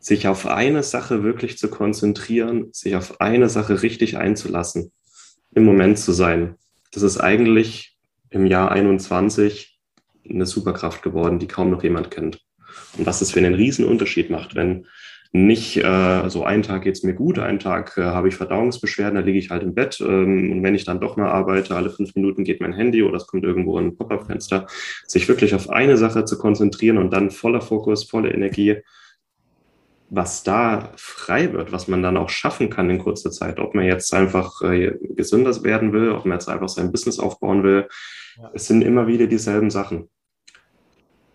sich auf eine Sache wirklich zu konzentrieren, sich auf eine Sache richtig einzulassen, im Moment zu sein das ist eigentlich im Jahr 21 eine Superkraft geworden, die kaum noch jemand kennt. Und was das für einen riesen Unterschied macht, wenn nicht äh, so einen Tag geht es mir gut, einen Tag äh, habe ich Verdauungsbeschwerden, da liege ich halt im Bett ähm, und wenn ich dann doch mal arbeite, alle fünf Minuten geht mein Handy oder es kommt irgendwo ein Pop-up-Fenster, sich wirklich auf eine Sache zu konzentrieren und dann voller Fokus, volle Energie was da frei wird, was man dann auch schaffen kann in kurzer Zeit, ob man jetzt einfach äh, gesünder werden will, ob man jetzt einfach sein Business aufbauen will, ja. es sind immer wieder dieselben Sachen.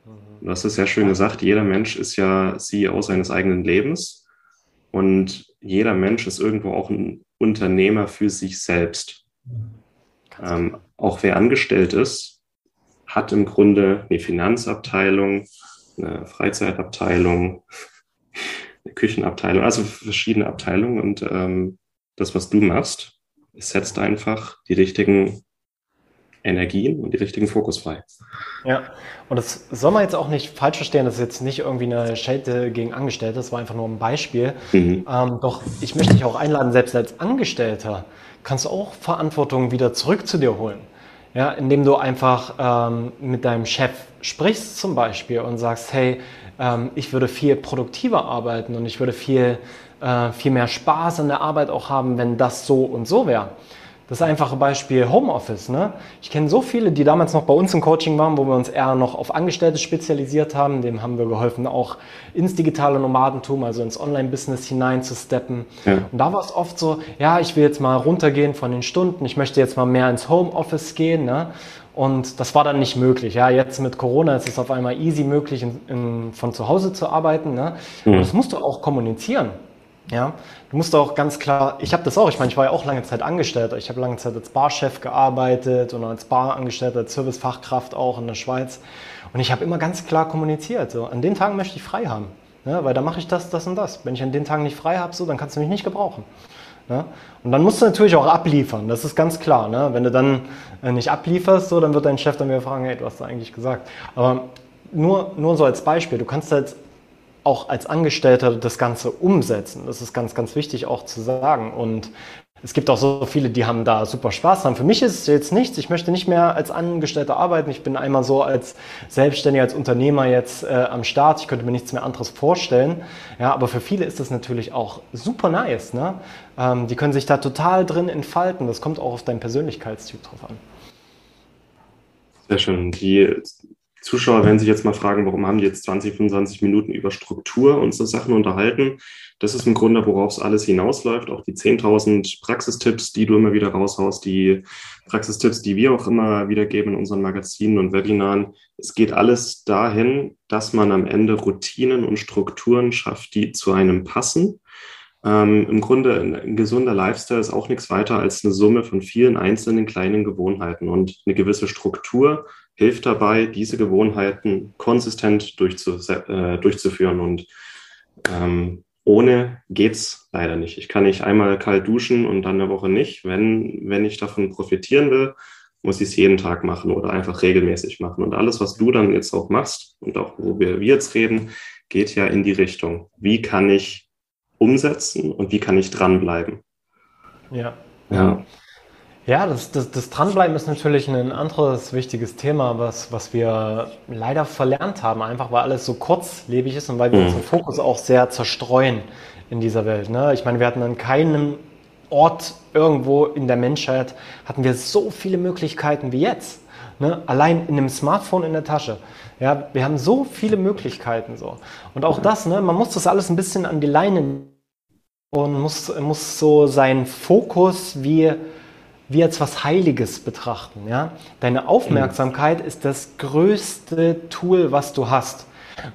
Mhm. Du hast es sehr schön gesagt, jeder Mensch ist ja CEO seines eigenen Lebens und jeder Mensch ist irgendwo auch ein Unternehmer für sich selbst. Ähm, auch wer angestellt ist, hat im Grunde eine Finanzabteilung, eine Freizeitabteilung, Küchenabteilung, also verschiedene Abteilungen. Und ähm, das, was du machst, setzt einfach die richtigen Energien und die richtigen Fokus frei. Ja, und das soll man jetzt auch nicht falsch verstehen, das ist jetzt nicht irgendwie eine Schelte gegen Angestellte, das war einfach nur ein Beispiel. Mhm. Ähm, doch ich möchte dich auch einladen, selbst als Angestellter kannst du auch Verantwortung wieder zurück zu dir holen. Ja, indem du einfach ähm, mit deinem Chef sprichst zum Beispiel und sagst, hey, ähm, ich würde viel produktiver arbeiten und ich würde viel, äh, viel mehr Spaß an der Arbeit auch haben, wenn das so und so wäre. das einfache Beispiel Homeoffice. Ne? Ich kenne so viele, die damals noch bei uns im Coaching waren, wo wir uns eher noch auf Angestellte spezialisiert haben. Dem haben wir geholfen, auch ins digitale Nomadentum, also ins Online-Business hineinzusteppen. Ja. Und da war es oft so, ja, ich will jetzt mal runtergehen von den Stunden, ich möchte jetzt mal mehr ins Homeoffice gehen. Ne? Und das war dann nicht möglich. Ja, jetzt mit Corona ist es auf einmal easy möglich, in, in, von zu Hause zu arbeiten. Ne? Mhm. Und das musst du auch kommunizieren. Ja, du musst auch ganz klar, ich habe das auch, ich meine, ich war ja auch lange Zeit angestellt. Ich habe lange Zeit als Barchef gearbeitet und als Barangestellter, als Servicefachkraft auch in der Schweiz. Und ich habe immer ganz klar kommuniziert, so, an den Tagen möchte ich frei haben. Ne? Weil da mache ich das, das und das. Wenn ich an den Tagen nicht frei habe, so, dann kannst du mich nicht gebrauchen. Ne? Und dann musst du natürlich auch abliefern, das ist ganz klar. Ne? Wenn du dann äh, nicht ablieferst, so, dann wird dein Chef dann wieder fragen, hey, du hast da eigentlich gesagt. Aber nur, nur so als Beispiel, du kannst halt auch als Angestellter das Ganze umsetzen. Das ist ganz, ganz wichtig auch zu sagen. Und es gibt auch so viele, die haben da super Spaß dran. Für mich ist es jetzt nichts. Ich möchte nicht mehr als Angestellter arbeiten. Ich bin einmal so als Selbstständiger, als Unternehmer jetzt äh, am Start. Ich könnte mir nichts mehr anderes vorstellen. Ja, aber für viele ist das natürlich auch super nice. Ne? Ähm, die können sich da total drin entfalten. Das kommt auch auf deinen Persönlichkeitstyp drauf an. Sehr schön. Die Zuschauer werden sich jetzt mal fragen, warum haben die jetzt 20, 25 Minuten über Struktur und so Sachen unterhalten. Das ist im Grunde, worauf es alles hinausläuft. Auch die 10.000 Praxistipps, die du immer wieder raushaust, die Praxistipps, die wir auch immer wieder geben in unseren Magazinen und Webinaren. Es geht alles dahin, dass man am Ende Routinen und Strukturen schafft, die zu einem passen. Ähm, Im Grunde ein, ein gesunder Lifestyle ist auch nichts weiter als eine Summe von vielen einzelnen kleinen Gewohnheiten und eine gewisse Struktur hilft dabei, diese Gewohnheiten konsistent durchzu, äh, durchzuführen. Und ähm, ohne geht's leider nicht. Ich kann nicht einmal kalt duschen und dann eine Woche nicht. Wenn, wenn ich davon profitieren will, muss ich es jeden Tag machen oder einfach regelmäßig machen. Und alles, was du dann jetzt auch machst und auch wo wir, wir jetzt reden, geht ja in die Richtung. Wie kann ich umsetzen und wie kann ich dranbleiben? Ja. Ja. Ja, das, das, das Dranbleiben ist natürlich ein anderes wichtiges Thema, was, was wir leider verlernt haben, einfach weil alles so kurzlebig ist und weil wir mhm. unseren Fokus auch sehr zerstreuen in dieser Welt. Ne? Ich meine, wir hatten an keinem Ort irgendwo in der Menschheit, hatten wir so viele Möglichkeiten wie jetzt. Ne? Allein in einem Smartphone in der Tasche. Ja, wir haben so viele Möglichkeiten so. Und auch das, ne, man muss das alles ein bisschen an die Leine und muss, muss so seinen Fokus wie wie als was Heiliges betrachten. Ja? Deine Aufmerksamkeit ist das größte Tool, was du hast.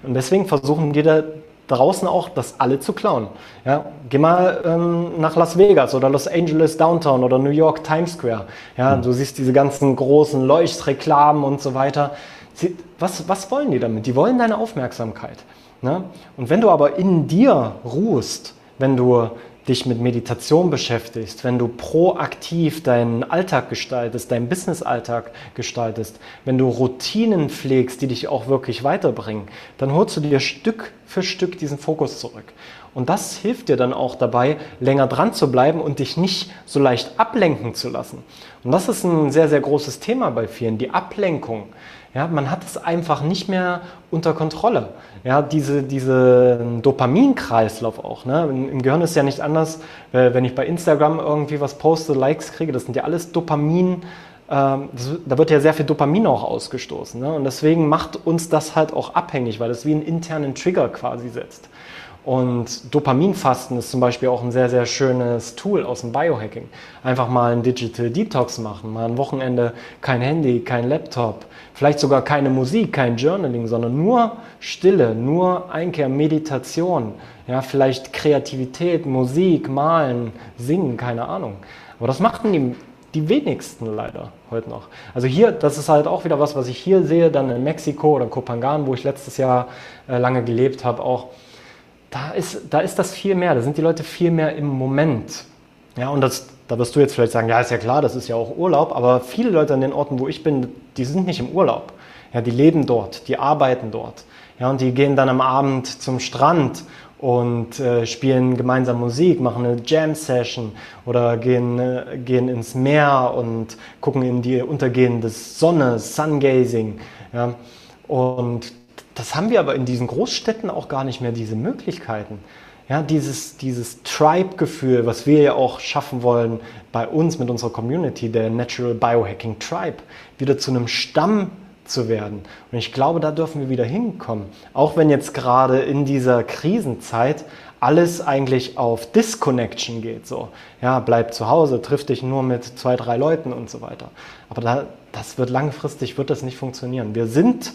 Und deswegen versuchen die da draußen auch, das alle zu klauen. Ja? Geh mal ähm, nach Las Vegas oder Los Angeles Downtown oder New York Times Square. Ja? Du siehst diese ganzen großen Leuchtreklamen und so weiter. Sie, was, was wollen die damit? Die wollen deine Aufmerksamkeit. Ne? Und wenn du aber in dir ruhst, wenn du dich mit Meditation beschäftigst, wenn du proaktiv deinen Alltag gestaltest, deinen Business-Alltag gestaltest, wenn du Routinen pflegst, die dich auch wirklich weiterbringen, dann holst du dir Stück für Stück diesen Fokus zurück. Und das hilft dir dann auch dabei, länger dran zu bleiben und dich nicht so leicht ablenken zu lassen. Und das ist ein sehr, sehr großes Thema bei vielen, die Ablenkung. Ja, man hat es einfach nicht mehr unter Kontrolle. Ja, diese, diese Dopaminkreislauf auch. Ne? Im Gehirn ist ja nicht anders, wenn ich bei Instagram irgendwie was poste, Likes kriege, das sind ja alles Dopamin. Ähm, das, da wird ja sehr viel Dopamin auch ausgestoßen. Ne? Und deswegen macht uns das halt auch abhängig, weil es wie einen internen Trigger quasi setzt. Und Dopaminfasten ist zum Beispiel auch ein sehr, sehr schönes Tool aus dem Biohacking. Einfach mal ein Digital Detox machen, mal ein Wochenende kein Handy, kein Laptop, vielleicht sogar keine Musik, kein Journaling, sondern nur Stille, nur Einkehr, Meditation, ja, vielleicht Kreativität, Musik, Malen, Singen, keine Ahnung. Aber das machten die, die wenigsten leider heute noch. Also hier, das ist halt auch wieder was, was ich hier sehe, dann in Mexiko oder Kopangan, wo ich letztes Jahr äh, lange gelebt habe, auch da ist, da ist das viel mehr, da sind die Leute viel mehr im Moment. Ja, und das, da wirst du jetzt vielleicht sagen, ja, ist ja klar, das ist ja auch Urlaub, aber viele Leute an den Orten, wo ich bin, die sind nicht im Urlaub. Ja, die leben dort, die arbeiten dort. Ja, und die gehen dann am Abend zum Strand und äh, spielen gemeinsam Musik, machen eine Jam-Session oder gehen, äh, gehen ins Meer und gucken in die untergehende Sonne, Sungazing. Ja. Und das haben wir aber in diesen Großstädten auch gar nicht mehr, diese Möglichkeiten. Ja, dieses, dieses Tribe-Gefühl, was wir ja auch schaffen wollen bei uns mit unserer Community, der Natural Biohacking Tribe, wieder zu einem Stamm zu werden. Und ich glaube, da dürfen wir wieder hinkommen. Auch wenn jetzt gerade in dieser Krisenzeit alles eigentlich auf Disconnection geht. So, ja, bleib zu Hause, triff dich nur mit zwei, drei Leuten und so weiter. Aber da, das wird langfristig wird das nicht funktionieren. Wir sind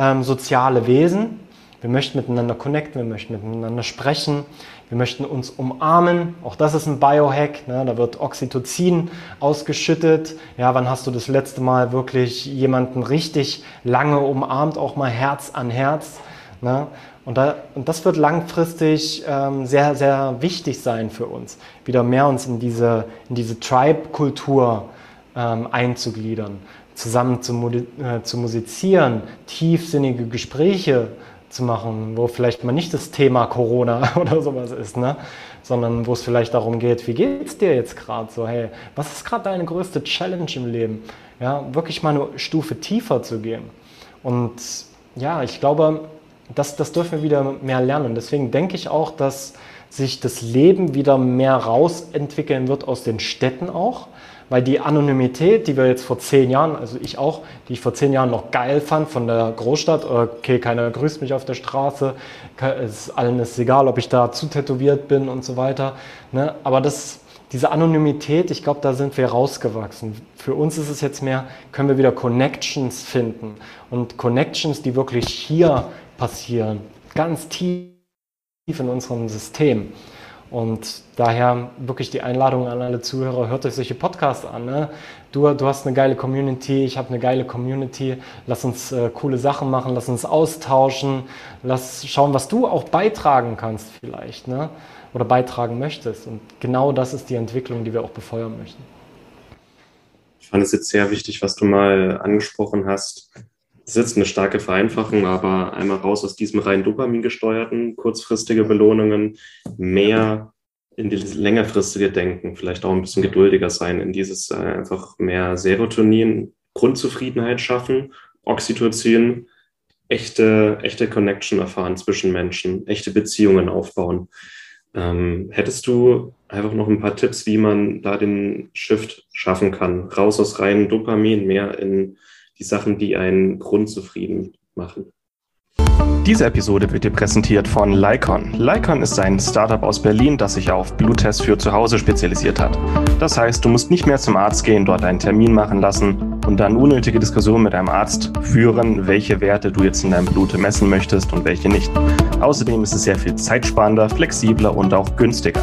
ähm, soziale Wesen. Wir möchten miteinander connecten, wir möchten miteinander sprechen, wir möchten uns umarmen. Auch das ist ein Biohack. Ne? Da wird Oxytocin ausgeschüttet. Ja, wann hast du das letzte Mal wirklich jemanden richtig lange umarmt, auch mal Herz an Herz? Ne? Und, da, und, das wird langfristig ähm, sehr, sehr wichtig sein für uns, wieder mehr uns in diese, in diese Tribe-Kultur ähm, einzugliedern, zusammen zu, äh, zu musizieren, tiefsinnige Gespräche zu machen, wo vielleicht mal nicht das Thema Corona oder sowas ist, ne? sondern wo es vielleicht darum geht, wie geht es dir jetzt gerade so, hey, was ist gerade deine größte Challenge im Leben? Ja, wirklich mal eine Stufe tiefer zu gehen. Und ja, ich glaube, das, das dürfen wir wieder mehr lernen. Deswegen denke ich auch, dass sich das Leben wieder mehr rausentwickeln wird aus den Städten auch, weil die Anonymität, die wir jetzt vor zehn Jahren, also ich auch, die ich vor zehn Jahren noch geil fand von der Großstadt, okay, keiner grüßt mich auf der Straße, es, allen ist egal, ob ich da zu tätowiert bin und so weiter, ne? aber das, diese Anonymität, ich glaube, da sind wir rausgewachsen. Für uns ist es jetzt mehr, können wir wieder Connections finden und Connections, die wirklich hier passieren, ganz tief in unserem System. Und daher wirklich die Einladung an alle Zuhörer, hört euch solche Podcasts an. Ne? Du, du hast eine geile Community, ich habe eine geile Community. Lass uns äh, coole Sachen machen, lass uns austauschen, lass schauen, was du auch beitragen kannst vielleicht ne? oder beitragen möchtest. Und genau das ist die Entwicklung, die wir auch befeuern möchten. Ich fand es jetzt sehr wichtig, was du mal angesprochen hast, ist jetzt eine starke Vereinfachung, aber einmal raus aus diesem rein Dopamin gesteuerten, kurzfristige Belohnungen, mehr in dieses längerfristige Denken, vielleicht auch ein bisschen geduldiger sein, in dieses äh, einfach mehr Serotonin, Grundzufriedenheit schaffen, Oxytocin, echte, echte Connection erfahren zwischen Menschen, echte Beziehungen aufbauen. Ähm, hättest du einfach noch ein paar Tipps, wie man da den Shift schaffen kann? Raus aus reinen Dopamin, mehr in die Sachen, die einen grundzufrieden machen. Diese Episode wird dir präsentiert von Lycon. Lycon ist ein Startup aus Berlin, das sich auf Bluttests für zu Hause spezialisiert hat. Das heißt, du musst nicht mehr zum Arzt gehen, dort einen Termin machen lassen und dann unnötige Diskussionen mit deinem Arzt führen, welche Werte du jetzt in deinem Blut messen möchtest und welche nicht. Außerdem ist es sehr viel zeitsparender, flexibler und auch günstiger.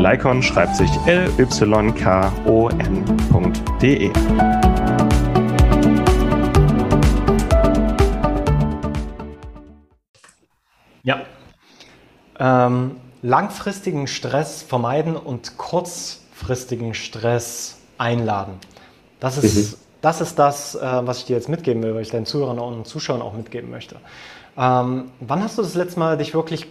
Lycon schreibt sich L-Y-K-O-N.de. Ja. Ähm, langfristigen Stress vermeiden und kurzfristigen Stress einladen. Das ist, mhm. das, ist das, äh, was ich dir jetzt mitgeben will, was ich deinen Zuhörern und Zuschauern auch mitgeben möchte. Ähm, wann hast du das letzte Mal dich wirklich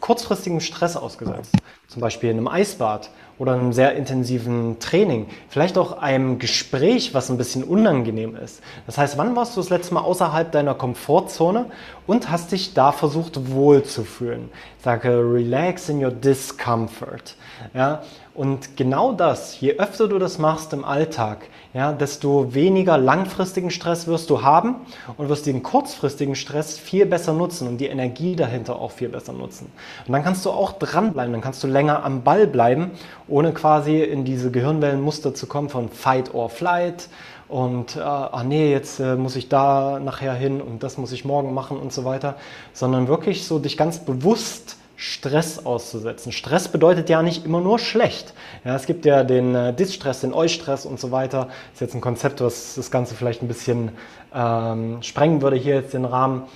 kurzfristigen Stress ausgesetzt? Zum Beispiel in einem Eisbad oder einem sehr intensiven Training. Vielleicht auch einem Gespräch, was ein bisschen unangenehm ist. Das heißt, wann warst du das letzte Mal außerhalb deiner Komfortzone und hast dich da versucht wohlzufühlen? Ich sage, relax in your discomfort. Ja? Und genau das, je öfter du das machst im Alltag, ja, desto weniger langfristigen Stress wirst du haben und wirst den kurzfristigen Stress viel besser nutzen und die Energie dahinter auch viel besser nutzen. Und dann kannst du auch dranbleiben, dann kannst du länger am Ball bleiben, ohne quasi in diese Gehirnwellenmuster zu kommen von Fight or Flight und äh, ach nee, jetzt äh, muss ich da nachher hin und das muss ich morgen machen und so weiter, sondern wirklich so dich ganz bewusst Stress auszusetzen. Stress bedeutet ja nicht immer nur schlecht. Ja, es gibt ja den äh, Dis-Stress, den Eustress und so weiter. Ist jetzt ein Konzept, was das Ganze vielleicht ein bisschen ähm, sprengen würde hier jetzt den Rahmen.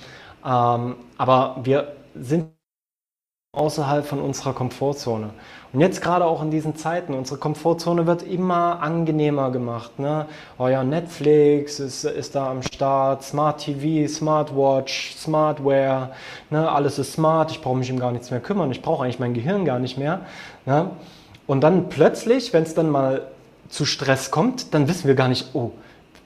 Ähm, aber wir sind außerhalb von unserer Komfortzone. Und jetzt gerade auch in diesen Zeiten, unsere Komfortzone wird immer angenehmer gemacht. Ne? Oh ja, Netflix ist, ist da am Start, Smart TV, Smartwatch, Smartware, ne? alles ist smart, ich brauche mich um gar nichts mehr kümmern, ich brauche eigentlich mein Gehirn gar nicht mehr. Ne? Und dann plötzlich, wenn es dann mal zu Stress kommt, dann wissen wir gar nicht, oh,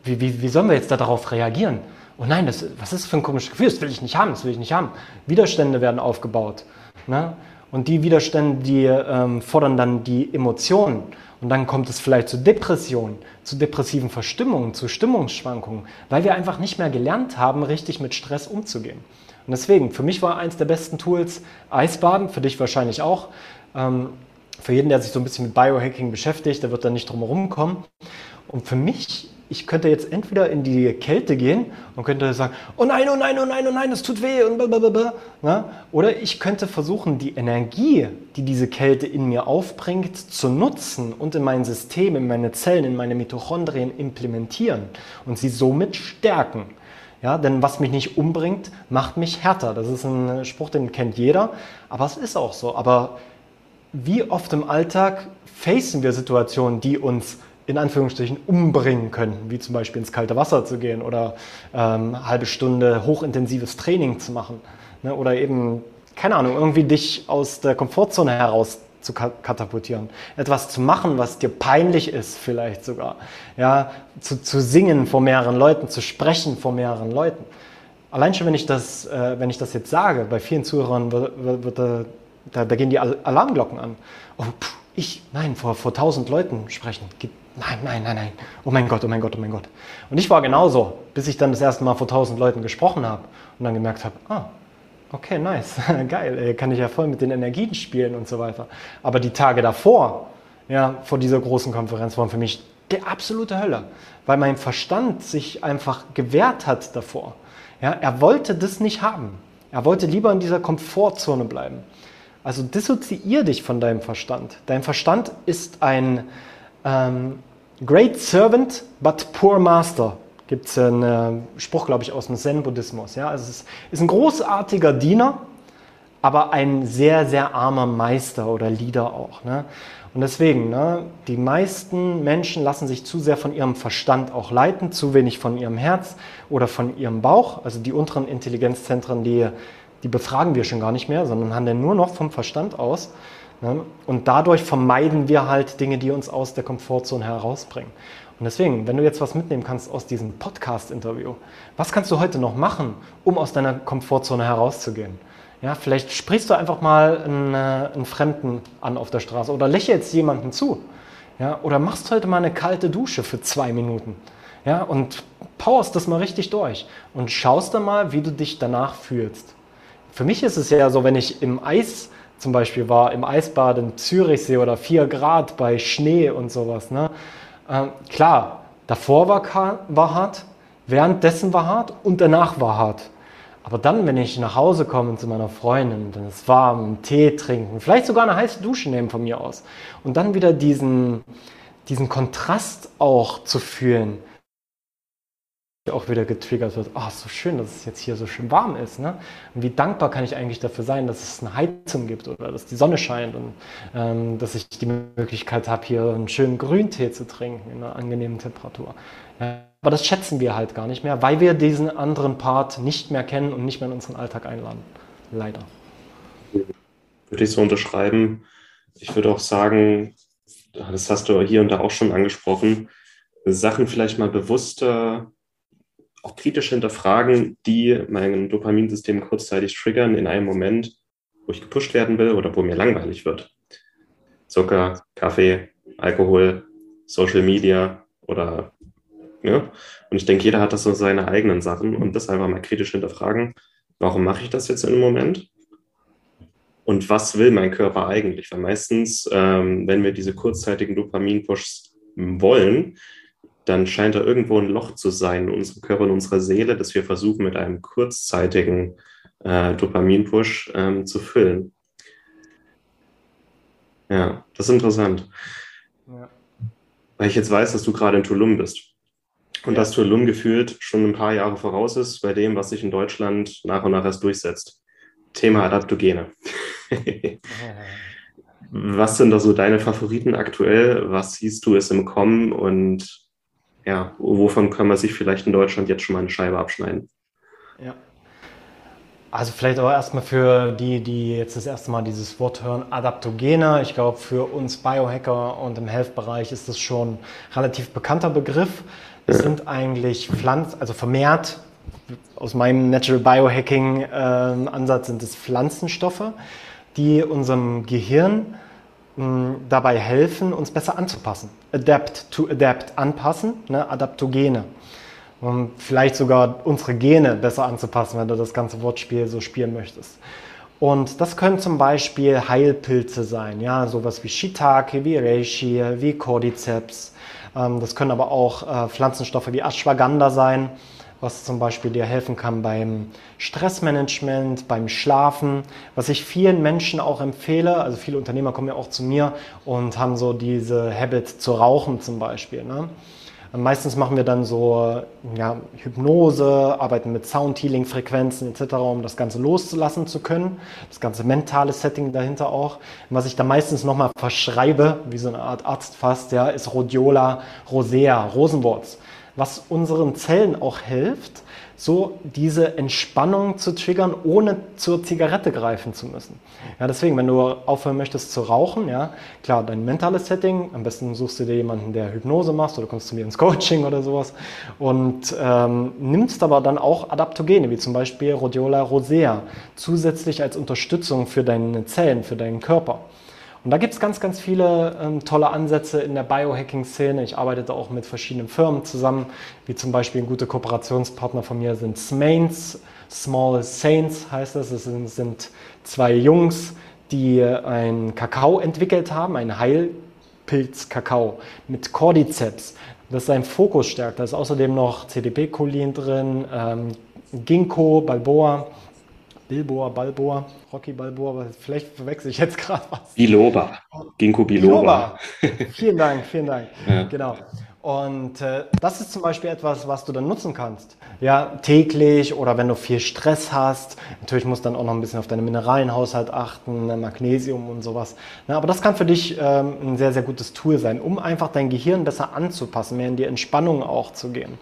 wie, wie, wie sollen wir jetzt darauf reagieren? Oh nein, das, was ist das für ein komisches Gefühl? Das will ich nicht haben, das will ich nicht haben. Widerstände werden aufgebaut. Ne? Und die Widerstände, die ähm, fordern dann die Emotionen. Und dann kommt es vielleicht zu Depressionen, zu depressiven Verstimmungen, zu Stimmungsschwankungen, weil wir einfach nicht mehr gelernt haben, richtig mit Stress umzugehen. Und deswegen, für mich war eins der besten Tools Eisbaden, für dich wahrscheinlich auch. Ähm, für jeden, der sich so ein bisschen mit Biohacking beschäftigt, der wird da nicht drum herum kommen. Und für mich ich könnte jetzt entweder in die Kälte gehen und könnte sagen, oh nein, oh nein, oh nein, oh nein, das tut weh und blablabla. Ne? Oder ich könnte versuchen, die Energie, die diese Kälte in mir aufbringt, zu nutzen und in mein System, in meine Zellen, in meine Mitochondrien implementieren und sie somit stärken. Ja, denn was mich nicht umbringt, macht mich härter. Das ist ein Spruch, den kennt jeder, aber es ist auch so. Aber wie oft im Alltag facen wir Situationen, die uns in Anführungsstrichen umbringen können, wie zum Beispiel ins kalte Wasser zu gehen oder ähm, halbe Stunde hochintensives Training zu machen ne? oder eben, keine Ahnung, irgendwie dich aus der Komfortzone heraus zu katapultieren. Etwas zu machen, was dir peinlich ist, vielleicht sogar. Ja, zu, zu singen vor mehreren Leuten, zu sprechen vor mehreren Leuten. Allein schon, wenn ich das, äh, wenn ich das jetzt sage, bei vielen Zuhörern wird, wird, wird da, da, da, gehen die Alarmglocken an. Oh, pff, ich, nein, vor, vor tausend Leuten sprechen, gibt nein, nein, nein, nein, oh mein Gott, oh mein Gott, oh mein Gott. Und ich war genauso, bis ich dann das erste Mal vor tausend Leuten gesprochen habe und dann gemerkt habe, ah, okay, nice, geil, kann ich ja voll mit den Energien spielen und so weiter. Aber die Tage davor, ja, vor dieser großen Konferenz waren für mich der absolute Hölle, weil mein Verstand sich einfach gewehrt hat davor. Ja, er wollte das nicht haben. Er wollte lieber in dieser Komfortzone bleiben. Also dissoziier dich von deinem Verstand. Dein Verstand ist ein, ähm, Great Servant, but poor Master. Gibt es einen äh, Spruch, glaube ich, aus dem Zen-Buddhismus. Ja? Also es ist, ein großartiger Diener, aber ein sehr, sehr armer Meister oder Leader auch. Ne? Und deswegen, ne, die meisten Menschen lassen sich zu sehr von ihrem Verstand auch leiten, zu wenig von ihrem Herz oder von ihrem Bauch. Also die unteren Intelligenzzentren, die, die befragen wir schon gar nicht mehr, sondern handeln nur noch vom Verstand aus. Ne? Und dadurch vermeiden wir halt Dinge, die uns aus der Komfortzone herausbringen. Und deswegen, wenn du jetzt was mitnehmen kannst aus diesem Podcast-Interview, was kannst du heute noch machen, um aus deiner Komfortzone herauszugehen? Ja, vielleicht sprichst du einfach mal einen, äh, einen Fremden an auf der Straße oder lächelst jemanden zu. Ja, oder machst heute mal eine kalte Dusche für zwei Minuten. Ja, und powerst das mal richtig durch und schaust dann mal, wie du dich danach fühlst. Für mich ist es ja so, wenn ich im Eis zum Beispiel war im Eisbad in Zürichsee oder 4 Grad bei Schnee und sowas. Ne? Ähm, klar, davor war, war hart, währenddessen war hart und danach war hart. Aber dann, wenn ich nach Hause komme zu meiner Freundin, dann ist warm, einen Tee trinken, vielleicht sogar eine heiße Dusche nehmen von mir aus und dann wieder diesen, diesen Kontrast auch zu fühlen auch wieder getriggert wird, oh, so schön, dass es jetzt hier so schön warm ist. Ne? Und wie dankbar kann ich eigentlich dafür sein, dass es eine Heizung gibt oder dass die Sonne scheint und ähm, dass ich die Möglichkeit habe, hier einen schönen Grüntee zu trinken in einer angenehmen Temperatur. Ja, aber das schätzen wir halt gar nicht mehr, weil wir diesen anderen Part nicht mehr kennen und nicht mehr in unseren Alltag einladen. Leider. Würde ich so unterschreiben. Ich würde auch sagen, das hast du hier und da auch schon angesprochen, Sachen vielleicht mal bewusster auch kritisch hinterfragen, die mein Dopaminsystem kurzzeitig triggern in einem Moment, wo ich gepusht werden will oder wo mir langweilig wird. Zucker, Kaffee, Alkohol, Social Media oder ja. Und ich denke, jeder hat das so seine eigenen Sachen und das einfach mal kritisch hinterfragen. Warum mache ich das jetzt in einem Moment? Und was will mein Körper eigentlich? Weil meistens, ähm, wenn wir diese kurzzeitigen Dopamin-Pushs wollen, dann scheint da irgendwo ein Loch zu sein in unserem Körper, in unserer Seele, das wir versuchen mit einem kurzzeitigen äh, Dopamin-Push ähm, zu füllen. Ja, das ist interessant. Ja. Weil ich jetzt weiß, dass du gerade in Tulum bist. Und ja. dass Tulum gefühlt schon ein paar Jahre voraus ist bei dem, was sich in Deutschland nach und nach erst durchsetzt. Thema Adaptogene. was sind da so deine Favoriten aktuell? Was siehst du es im Kommen? Und ja, wovon kann man sich vielleicht in Deutschland jetzt schon mal eine Scheibe abschneiden? Ja. Also vielleicht aber erstmal für die, die jetzt das erste Mal dieses Wort hören, Adaptogene. Ich glaube, für uns Biohacker und im Health-Bereich ist das schon ein relativ bekannter Begriff. Das sind eigentlich Pflanzen, also vermehrt aus meinem Natural Biohacking äh, Ansatz sind es Pflanzenstoffe, die unserem Gehirn dabei helfen, uns besser anzupassen. Adapt to adapt, anpassen, ne? Adaptogene. Um vielleicht sogar unsere Gene besser anzupassen, wenn du das ganze Wortspiel so spielen möchtest. Und das können zum Beispiel Heilpilze sein, ja, sowas wie Shiitake, wie Reishi, wie Cordyceps. Ähm, das können aber auch äh, Pflanzenstoffe wie Ashwagandha sein, was zum Beispiel dir helfen kann beim Stressmanagement, beim Schlafen, was ich vielen Menschen auch empfehle. Also viele Unternehmer kommen ja auch zu mir und haben so diese Habit zu rauchen zum Beispiel. Ne? Meistens machen wir dann so ja, Hypnose, arbeiten mit Sound-Healing, Frequenzen etc., um das Ganze loszulassen zu können. Das ganze mentale Setting dahinter auch. Was ich dann meistens nochmal verschreibe, wie so eine Art Arzt fast, ja, ist Rhodiola rosea, Rosenwurz, was unseren Zellen auch hilft, so diese Entspannung zu triggern, ohne zur Zigarette greifen zu müssen. Ja, deswegen, wenn du aufhören möchtest zu rauchen, ja, klar, dein mentales Setting, am besten suchst du dir jemanden, der Hypnose macht oder kommst zu mir ins Coaching oder sowas und ähm, nimmst aber dann auch Adaptogene, wie zum Beispiel Rhodiola rosea, zusätzlich als Unterstützung für deine Zellen, für deinen Körper. Und da gibt es ganz, ganz viele ähm, tolle Ansätze in der Biohacking-Szene. Ich arbeite da auch mit verschiedenen Firmen zusammen, wie zum Beispiel ein guter Kooperationspartner von mir sind Smains, Small Saints heißt das. Es sind, sind zwei Jungs, die einen Kakao entwickelt haben, einen Heilpilz-Kakao mit Cordyceps. Das ist sein Fokus stärkt. Da ist außerdem noch CDP-Cholin drin, ähm, Ginkgo, Balboa Bilboa, Balboa, Rocky Balboa, vielleicht verwechsel ich jetzt gerade was. Biloba, Ginkgo Biloba. Biloba. vielen Dank, vielen Dank. Ja. Genau. Und äh, das ist zum Beispiel etwas, was du dann nutzen kannst. Ja, täglich oder wenn du viel Stress hast. Natürlich musst du dann auch noch ein bisschen auf deinen Mineralienhaushalt achten, ne, Magnesium und sowas. Na, aber das kann für dich ähm, ein sehr, sehr gutes Tool sein, um einfach dein Gehirn besser anzupassen, mehr in die Entspannung auch zu gehen.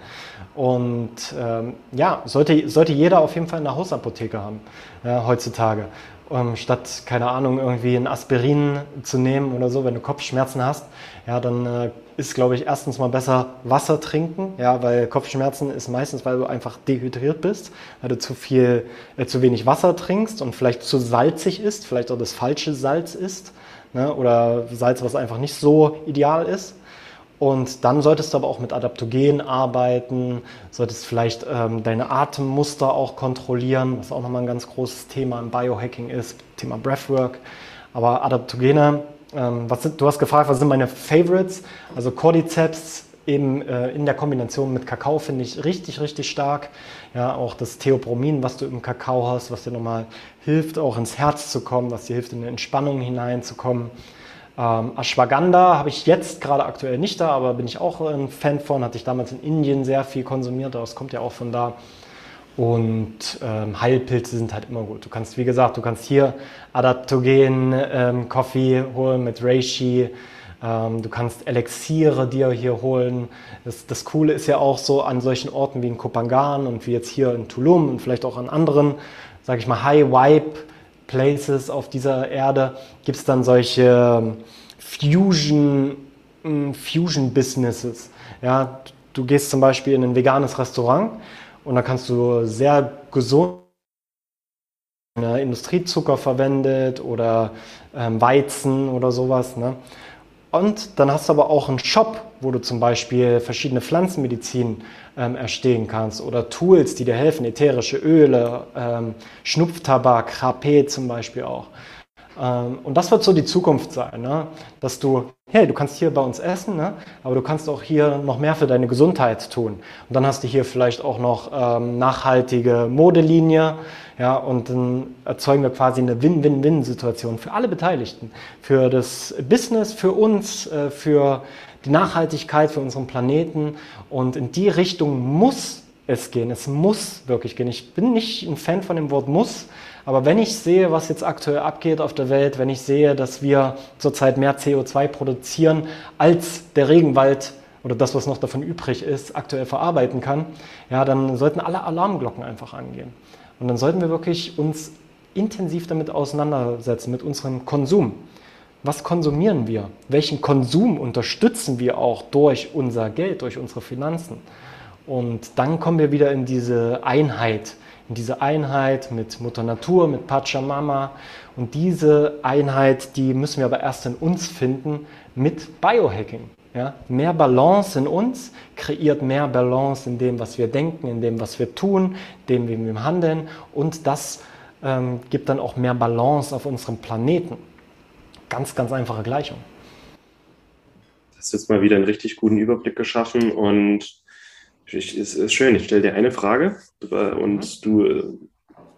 Und ähm, ja, sollte, sollte jeder auf jeden Fall eine Hausapotheke haben ja, heutzutage. Ähm, statt, keine Ahnung, irgendwie ein Aspirin zu nehmen oder so, wenn du Kopfschmerzen hast, ja, dann äh, ist, glaube ich, erstens mal besser Wasser trinken, ja, weil Kopfschmerzen ist meistens, weil du einfach dehydriert bist, weil du zu viel, äh, zu wenig Wasser trinkst und vielleicht zu salzig ist, vielleicht auch das falsche Salz ist, ne, oder Salz, was einfach nicht so ideal ist. Und dann solltest du aber auch mit Adaptogen arbeiten, solltest vielleicht ähm, deine Atemmuster auch kontrollieren, was auch nochmal ein ganz großes Thema im Biohacking ist, Thema Breathwork. Aber Adaptogene, ähm, was sind, du hast gefragt, was sind meine Favorites? Also Cordyceps eben äh, in der Kombination mit Kakao finde ich richtig, richtig stark. Ja, auch das Theopromin, was du im Kakao hast, was dir nochmal hilft, auch ins Herz zu kommen, was dir hilft, in eine Entspannung hineinzukommen. Ähm, Ashwagandha habe ich jetzt gerade aktuell nicht da, aber bin ich auch ein Fan von. Hatte ich damals in Indien sehr viel konsumiert, das kommt ja auch von da. Und ähm, Heilpilze sind halt immer gut. Du kannst, wie gesagt, du kannst hier Adaptogen ähm, Coffee holen mit Reishi. Ähm, du kannst Elixiere dir hier holen. Das, das, Coole ist ja auch so an solchen Orten wie in Kopangan und wie jetzt hier in Tulum und vielleicht auch an anderen, sage ich mal, High Vibe Places auf dieser Erde gibt es dann solche ähm, Fusion, mm, Fusion Businesses. Ja, du gehst zum Beispiel in ein veganes Restaurant und da kannst du sehr gesund äh, Industriezucker verwendet oder ähm, Weizen oder sowas. Ne? Und dann hast du aber auch einen Shop, wo du zum Beispiel verschiedene Pflanzenmedizin ähm, erstehen kannst oder Tools, die dir helfen, ätherische Öle, ähm, Schnupftabak, HP zum Beispiel auch. Ähm, und das wird so die Zukunft sein, ne? dass du, hey, du kannst hier bei uns essen, ne? aber du kannst auch hier noch mehr für deine Gesundheit tun. Und dann hast du hier vielleicht auch noch ähm, nachhaltige Modelinie, ja, und dann erzeugen wir quasi eine Win-Win-Win-Situation für alle Beteiligten, für das Business, für uns, äh, für die Nachhaltigkeit, für unseren Planeten. Und in die Richtung muss es gehen. Es muss wirklich gehen. Ich bin nicht ein Fan von dem Wort muss, aber wenn ich sehe, was jetzt aktuell abgeht auf der Welt, wenn ich sehe, dass wir zurzeit mehr CO2 produzieren, als der Regenwald oder das, was noch davon übrig ist, aktuell verarbeiten kann, ja, dann sollten alle Alarmglocken einfach angehen. Und dann sollten wir wirklich uns intensiv damit auseinandersetzen, mit unserem Konsum. Was konsumieren wir? Welchen Konsum unterstützen wir auch durch unser Geld, durch unsere Finanzen? Und dann kommen wir wieder in diese Einheit, in diese Einheit mit Mutter Natur, mit Pachamama. Und diese Einheit, die müssen wir aber erst in uns finden mit Biohacking. Ja? Mehr Balance in uns kreiert mehr Balance in dem, was wir denken, in dem, was wir tun, dem, wie wir handeln. Und das ähm, gibt dann auch mehr Balance auf unserem Planeten. Ganz, ganz einfache Gleichung. Das ist jetzt mal wieder einen richtig guten Überblick geschaffen und es ist schön. Ich stelle dir eine Frage und du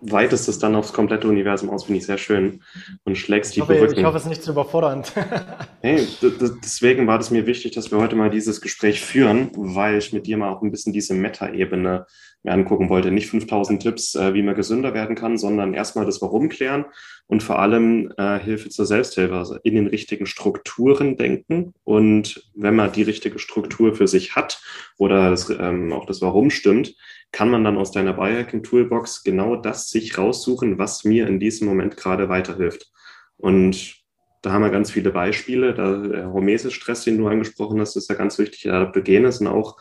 weitest es dann aufs komplette Universum aus, finde ich sehr schön. Und schlägst die ich hoffe, Ich hoffe, es ist nicht zu überfordernd. hey, deswegen war es mir wichtig, dass wir heute mal dieses Gespräch führen, weil ich mit dir mal auch ein bisschen diese Meta-Ebene mir angucken wollte. Nicht 5000 Tipps, äh, wie man gesünder werden kann, sondern erstmal das Warum klären und vor allem äh, Hilfe zur Selbsthilfe, also in den richtigen Strukturen denken. Und wenn man die richtige Struktur für sich hat oder das, ähm, auch das Warum stimmt, kann man dann aus deiner Biohacking Toolbox genau das sich raussuchen, was mir in diesem Moment gerade weiterhilft. Und da haben wir ganz viele Beispiele. Der Hormesis-Stress, den du angesprochen hast, ist ja ganz wichtig. Der Adaptogenes und auch,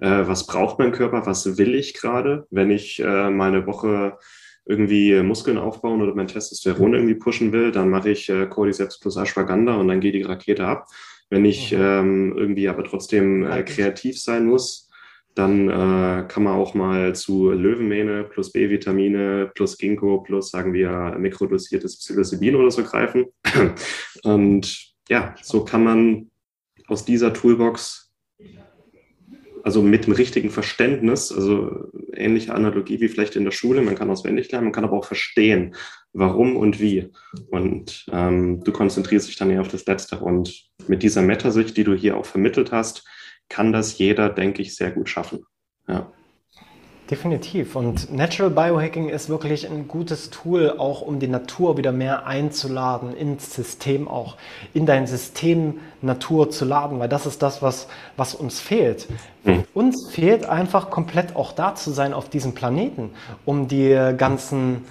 äh, was braucht mein Körper, was will ich gerade, wenn ich äh, mal eine Woche irgendwie Muskeln aufbauen oder mein Testosteron irgendwie pushen will, dann mache ich äh, Cordyceps plus Ashwagandha und dann geht die Rakete ab. Wenn ich mhm. ähm, irgendwie aber trotzdem äh, kreativ sein muss, dann äh, kann man auch mal zu Löwenmähne plus B-Vitamine plus Ginkgo plus, sagen wir, mikrodosiertes Psilocybin oder so greifen. Und ja, so kann man aus dieser Toolbox, also mit dem richtigen Verständnis, also ähnliche Analogie wie vielleicht in der Schule, man kann auswendig lernen, man kann aber auch verstehen, warum und wie. Und ähm, du konzentrierst dich dann eher auf das Letzte. Und mit dieser Metasicht, die du hier auch vermittelt hast, kann das jeder, denke ich, sehr gut schaffen. Ja. Definitiv. Und Natural Biohacking ist wirklich ein gutes Tool, auch um die Natur wieder mehr einzuladen, ins System auch, in dein System Natur zu laden, weil das ist das, was, was uns fehlt. Mhm. Uns fehlt einfach komplett auch da zu sein auf diesem Planeten, um die ganzen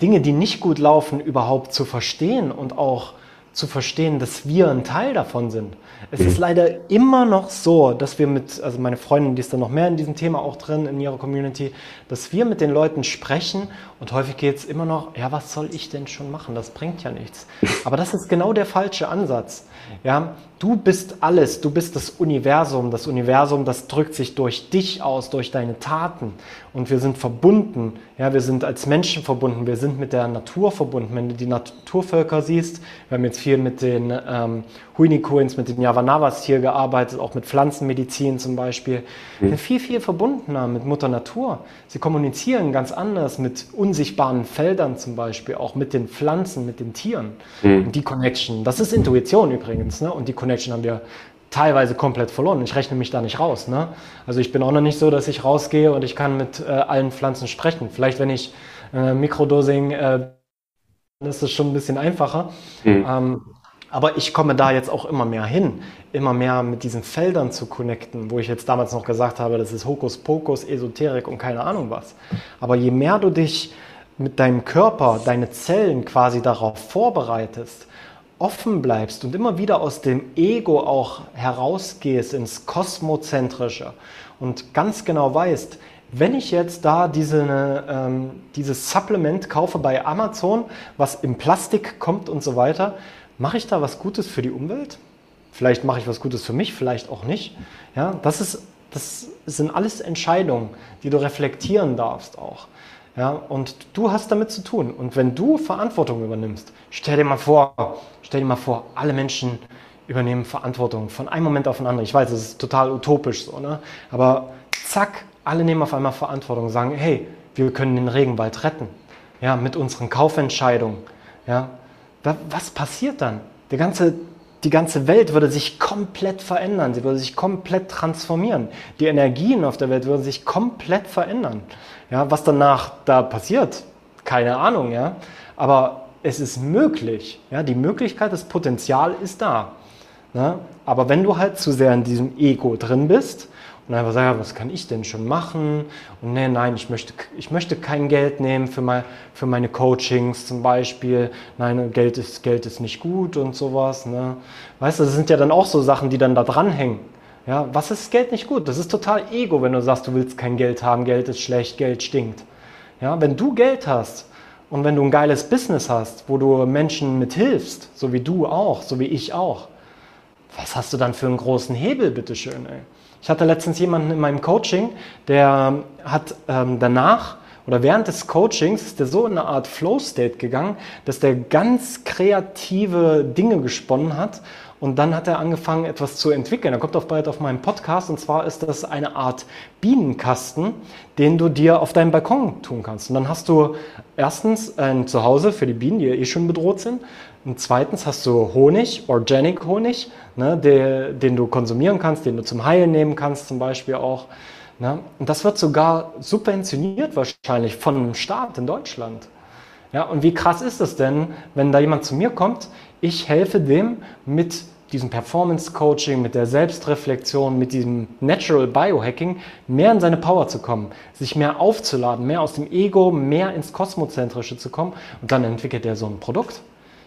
Dinge, die nicht gut laufen, überhaupt zu verstehen und auch zu verstehen, dass wir ein Teil davon sind. Es ist mhm. leider immer noch so, dass wir mit, also meine Freundin, die ist da noch mehr in diesem Thema auch drin, in ihrer Community, dass wir mit den Leuten sprechen und häufig geht es immer noch, ja, was soll ich denn schon machen? Das bringt ja nichts. Aber das ist genau der falsche Ansatz. Ja, du bist alles, du bist das Universum. Das Universum, das drückt sich durch dich aus, durch deine Taten. Und wir sind verbunden. Ja, wir sind als Menschen verbunden. Wir sind mit der Natur verbunden. Wenn du die Naturvölker siehst, wir haben jetzt viel mit den ähm, Huinikoins, mit den Yavanavas hier gearbeitet, auch mit Pflanzenmedizin zum Beispiel. Mhm. Viel, viel verbundener mit Mutter Natur. Sie kommunizieren ganz anders mit unsichtbaren Feldern zum Beispiel, auch mit den Pflanzen, mit den Tieren. Mhm. Und die Connection, das ist Intuition übrigens. Ne? Und die Connection haben wir teilweise komplett verloren. Ich rechne mich da nicht raus. Ne? Also ich bin auch noch nicht so, dass ich rausgehe und ich kann mit äh, allen Pflanzen sprechen. Vielleicht, wenn ich äh, Mikrodosing, äh, ist es schon ein bisschen einfacher. Mhm. Ähm, aber ich komme da jetzt auch immer mehr hin, immer mehr mit diesen Feldern zu connecten, wo ich jetzt damals noch gesagt habe, das ist Hokuspokus, Esoterik und keine Ahnung was. Aber je mehr du dich mit deinem Körper, deine Zellen quasi darauf vorbereitest offen bleibst und immer wieder aus dem Ego auch herausgehst ins Kosmozentrische und ganz genau weißt, wenn ich jetzt da diese, ähm, dieses Supplement kaufe bei Amazon, was im Plastik kommt und so weiter, mache ich da was Gutes für die Umwelt? Vielleicht mache ich was Gutes für mich, vielleicht auch nicht. Ja, das, ist, das sind alles Entscheidungen, die du reflektieren darfst auch. Ja, und du hast damit zu tun. Und wenn du Verantwortung übernimmst, stell dir mal vor, stell dir mal vor, alle Menschen übernehmen Verantwortung von einem Moment auf den anderen. Ich weiß, das ist total utopisch so, ne? aber zack, alle nehmen auf einmal Verantwortung und sagen, hey, wir können den Regenwald retten. Ja, mit unseren Kaufentscheidungen. Ja, was passiert dann? Der ganze, die ganze Welt würde sich komplett verändern. Sie würde sich komplett transformieren. Die Energien auf der Welt würden sich komplett verändern. Ja, was danach da passiert, keine Ahnung. Ja, aber es ist möglich. Ja, die Möglichkeit, das Potenzial ist da. Ja, aber wenn du halt zu sehr in diesem Ego drin bist und einfach ja, was kann ich denn schon machen? Und nee, nein, ich möchte, ich möchte kein Geld nehmen für, mein, für meine Coachings zum Beispiel. Nein, Geld ist, Geld ist nicht gut und sowas. Ne? Weißt du, das sind ja dann auch so Sachen, die dann da dranhängen. Ja, was ist Geld nicht gut? Das ist total Ego, wenn du sagst, du willst kein Geld haben, Geld ist schlecht, Geld stinkt. Ja, wenn du Geld hast und wenn du ein geiles Business hast, wo du Menschen mithilfst, so wie du auch, so wie ich auch, was hast du dann für einen großen Hebel, bitteschön, ey? Ich hatte letztens jemanden in meinem Coaching, der hat ähm, danach oder während des Coachings ist der so in eine Art Flow-State gegangen, dass der ganz kreative Dinge gesponnen hat und dann hat er angefangen, etwas zu entwickeln. Er kommt auch bald auf meinen Podcast und zwar ist das eine Art Bienenkasten, den du dir auf deinem Balkon tun kannst. Und dann hast du erstens ein Zuhause für die Bienen, die ja eh schon bedroht sind. Und zweitens hast du Honig, Organic Honig, ne, der, den du konsumieren kannst, den du zum Heilen nehmen kannst, zum Beispiel auch. Ne? Und das wird sogar subventioniert wahrscheinlich von einem Staat in Deutschland. Ja, und wie krass ist es denn, wenn da jemand zu mir kommt, ich helfe dem mit diesem Performance Coaching, mit der Selbstreflexion, mit diesem Natural Biohacking mehr in seine Power zu kommen, sich mehr aufzuladen, mehr aus dem Ego, mehr ins Kosmozentrische zu kommen und dann entwickelt er so ein Produkt.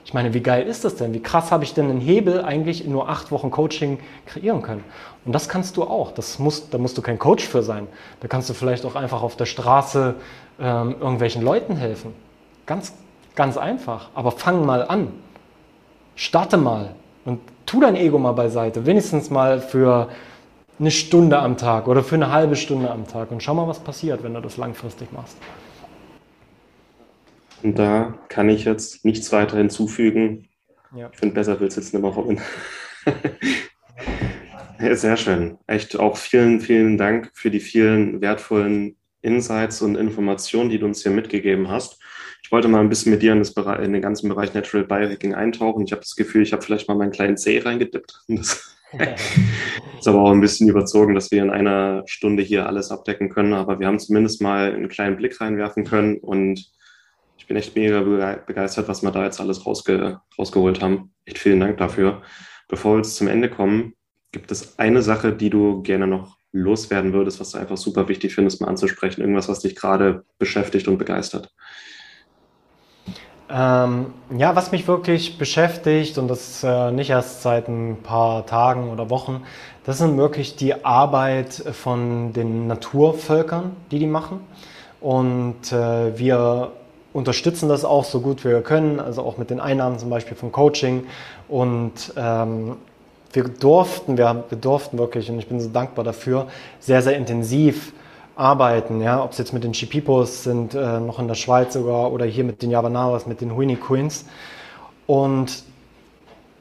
Ich meine, wie geil ist das denn? Wie krass habe ich denn einen Hebel eigentlich in nur acht Wochen Coaching kreieren können? Und das kannst du auch. Das muss, da musst du kein Coach für sein. Da kannst du vielleicht auch einfach auf der Straße ähm, irgendwelchen Leuten helfen. Ganz, ganz einfach. Aber fang mal an. Starte mal und tu dein Ego mal beiseite. Wenigstens mal für eine Stunde am Tag oder für eine halbe Stunde am Tag und schau mal, was passiert, wenn du das langfristig machst. Und da kann ich jetzt nichts weiter hinzufügen. Ja. Ich finde, besser will es jetzt nicht mehr Robin. ja, sehr schön. Echt auch vielen, vielen Dank für die vielen wertvollen Insights und Informationen, die du uns hier mitgegeben hast. Ich wollte mal ein bisschen mit dir in, das Bereich, in den ganzen Bereich Natural Biohacking eintauchen. Ich habe das Gefühl, ich habe vielleicht mal meinen kleinen C reingedippt. Das ist aber auch ein bisschen überzogen, dass wir in einer Stunde hier alles abdecken können. Aber wir haben zumindest mal einen kleinen Blick reinwerfen können und bin echt mega begeistert, was wir da jetzt alles rausge rausgeholt haben. Echt vielen Dank dafür. Bevor wir jetzt zum Ende kommen, gibt es eine Sache, die du gerne noch loswerden würdest, was du einfach super wichtig findest, mal anzusprechen? Irgendwas, was dich gerade beschäftigt und begeistert? Ähm, ja, was mich wirklich beschäftigt und das äh, nicht erst seit ein paar Tagen oder Wochen, das sind wirklich die Arbeit von den Naturvölkern, die die machen. Und äh, wir unterstützen das auch so gut wir können, also auch mit den Einnahmen zum Beispiel vom Coaching. Und ähm, wir durften, wir, wir durften wirklich, und ich bin so dankbar dafür, sehr, sehr intensiv arbeiten. Ja? Ob es jetzt mit den Chipipos sind, äh, noch in der Schweiz sogar, oder hier mit den Yavanawas, mit den Huini Queens. Und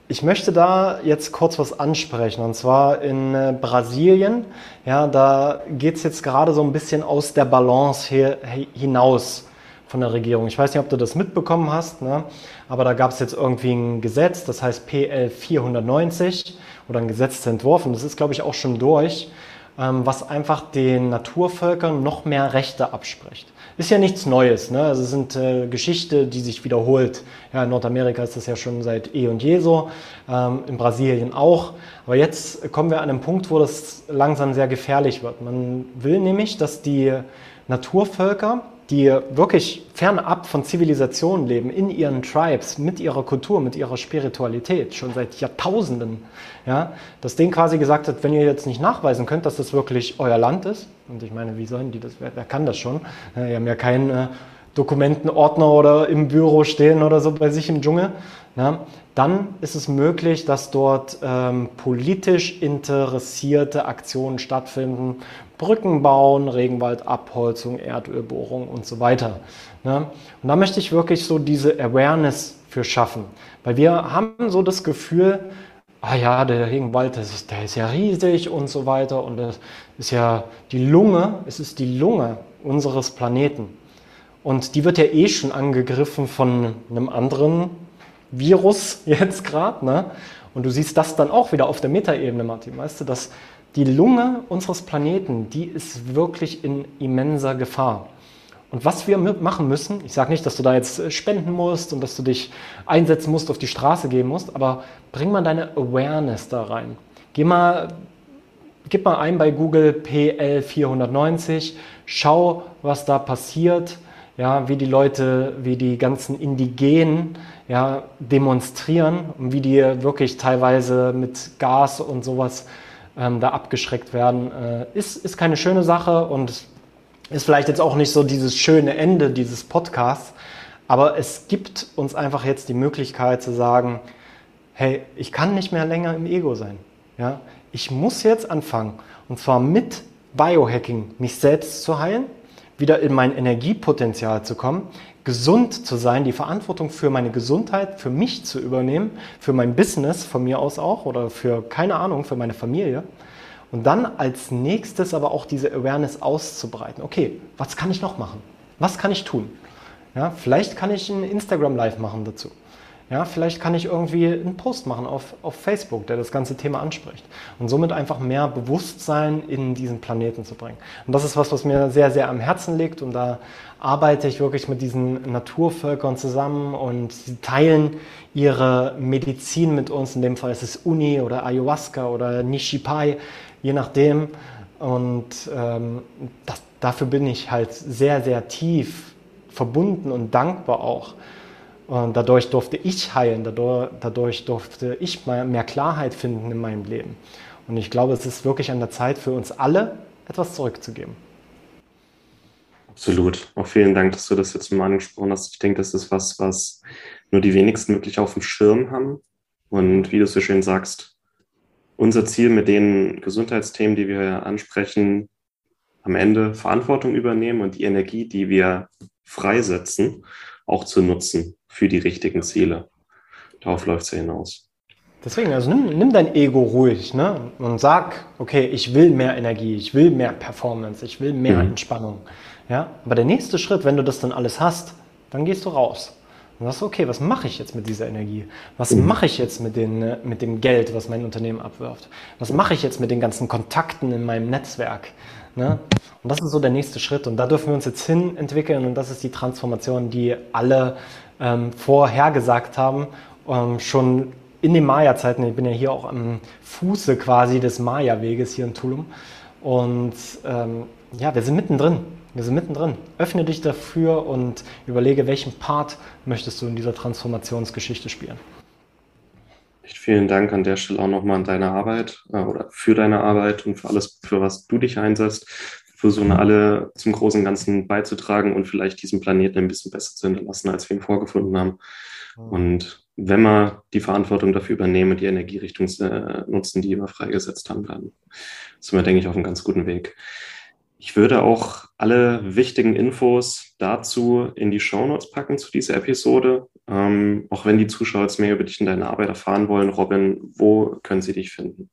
ich möchte da jetzt kurz was ansprechen und zwar in äh, Brasilien. Ja, da geht es jetzt gerade so ein bisschen aus der Balance hier, hinaus von der Regierung. Ich weiß nicht, ob du das mitbekommen hast, ne? aber da gab es jetzt irgendwie ein Gesetz, das heißt PL 490 oder ein Gesetzentwurf und das ist, glaube ich, auch schon durch, ähm, was einfach den Naturvölkern noch mehr Rechte abspricht. Ist ja nichts Neues, ne? also es sind äh, Geschichte, die sich wiederholt. Ja, in Nordamerika ist das ja schon seit eh und je so, ähm, in Brasilien auch. Aber jetzt kommen wir an einen Punkt, wo das langsam sehr gefährlich wird. Man will nämlich, dass die Naturvölker die wirklich fernab von Zivilisation leben, in ihren Tribes, mit ihrer Kultur, mit ihrer Spiritualität, schon seit Jahrtausenden, ja, dass denen quasi gesagt hat, wenn ihr jetzt nicht nachweisen könnt, dass das wirklich euer Land ist, und ich meine, wie sollen die das, wer, wer kann das schon? Die haben ja keinen äh, Dokumentenordner oder im Büro stehen oder so bei sich im Dschungel, ja, dann ist es möglich, dass dort ähm, politisch interessierte Aktionen stattfinden, Brücken bauen, Regenwaldabholzung, Erdölbohrung und so weiter. Ne? Und da möchte ich wirklich so diese Awareness für schaffen, weil wir haben so das Gefühl, ah ja, der Regenwald, das ist, der ist ja riesig und so weiter und das ist ja die Lunge, es ist die Lunge unseres Planeten. Und die wird ja eh schon angegriffen von einem anderen Virus jetzt gerade. Ne? Und du siehst das dann auch wieder auf der Metaebene, Martin, weißt du, dass die Lunge unseres Planeten, die ist wirklich in immenser Gefahr. Und was wir machen müssen, ich sage nicht, dass du da jetzt äh, spenden musst und dass du dich einsetzen musst, auf die Straße gehen musst, aber bring mal deine Awareness da rein. Geh mal, gib mal ein bei Google PL490, schau, was da passiert, ja, wie die Leute, wie die ganzen Indigenen ja, demonstrieren wie die wirklich teilweise mit Gas und sowas ähm, da abgeschreckt werden, äh, ist, ist keine schöne Sache und ist vielleicht jetzt auch nicht so dieses schöne Ende dieses Podcasts, aber es gibt uns einfach jetzt die Möglichkeit zu sagen, hey, ich kann nicht mehr länger im Ego sein. Ja? Ich muss jetzt anfangen und zwar mit Biohacking mich selbst zu heilen, wieder in mein Energiepotenzial zu kommen, gesund zu sein, die Verantwortung für meine Gesundheit, für mich zu übernehmen, für mein Business von mir aus auch oder für, keine Ahnung, für meine Familie. Und dann als nächstes aber auch diese Awareness auszubreiten. Okay, was kann ich noch machen? Was kann ich tun? Ja, vielleicht kann ich ein Instagram Live machen dazu. Ja, vielleicht kann ich irgendwie einen Post machen auf, auf Facebook, der das ganze Thema anspricht. Und somit einfach mehr Bewusstsein in diesen Planeten zu bringen. Und das ist was, was mir sehr, sehr am Herzen liegt. Und da arbeite ich wirklich mit diesen Naturvölkern zusammen und sie teilen ihre Medizin mit uns. In dem Fall ist es Uni oder Ayahuasca oder Nishipai, je nachdem. Und ähm, das, dafür bin ich halt sehr, sehr tief verbunden und dankbar auch. Und dadurch durfte ich heilen, dadurch, dadurch durfte ich mehr Klarheit finden in meinem Leben. Und ich glaube, es ist wirklich an der Zeit für uns alle, etwas zurückzugeben. Absolut. Auch vielen Dank, dass du das jetzt mal angesprochen hast. Ich denke, das ist was, was nur die wenigsten wirklich auf dem Schirm haben. Und wie du so schön sagst, unser Ziel mit den Gesundheitsthemen, die wir ansprechen, am Ende Verantwortung übernehmen und die Energie, die wir freisetzen, auch zu nutzen für die richtigen Ziele. Darauf läuft es ja hinaus. Deswegen, also nimm, nimm, dein Ego ruhig ne? und sag, okay, ich will mehr Energie, ich will mehr Performance, ich will mehr mhm. Entspannung. Ja? Aber der nächste Schritt, wenn du das dann alles hast, dann gehst du raus. Und sagst, okay, was mache ich jetzt mit dieser Energie? Was mhm. mache ich jetzt mit, den, mit dem Geld, was mein Unternehmen abwirft? Was mache ich jetzt mit den ganzen Kontakten in meinem Netzwerk? Ne? Und das ist so der nächste Schritt. Und da dürfen wir uns jetzt hin entwickeln. Und das ist die Transformation, die alle ähm, vorhergesagt haben, ähm, schon in den Maya-Zeiten. Ich bin ja hier auch am Fuße quasi des Maya-Weges hier in Tulum. Und ähm, ja, wir sind mittendrin. Wir sind mittendrin. Öffne dich dafür und überlege, welchen Part möchtest du in dieser Transformationsgeschichte spielen. Vielen Dank an der Stelle auch nochmal an deine Arbeit äh, oder für deine Arbeit und für alles, für was du dich einsetzt versuchen alle zum großen Ganzen beizutragen und vielleicht diesen Planeten ein bisschen besser zu hinterlassen, als wir ihn vorgefunden haben. Und wenn wir die Verantwortung dafür übernehmen, die Energierichtung äh, nutzen, die wir freigesetzt haben, dann sind wir, denke ich, auf einem ganz guten Weg. Ich würde auch alle wichtigen Infos dazu in die Shownotes packen zu dieser Episode. Ähm, auch wenn die Zuschauer jetzt mehr über dich und deine Arbeit erfahren wollen, Robin, wo können sie dich finden?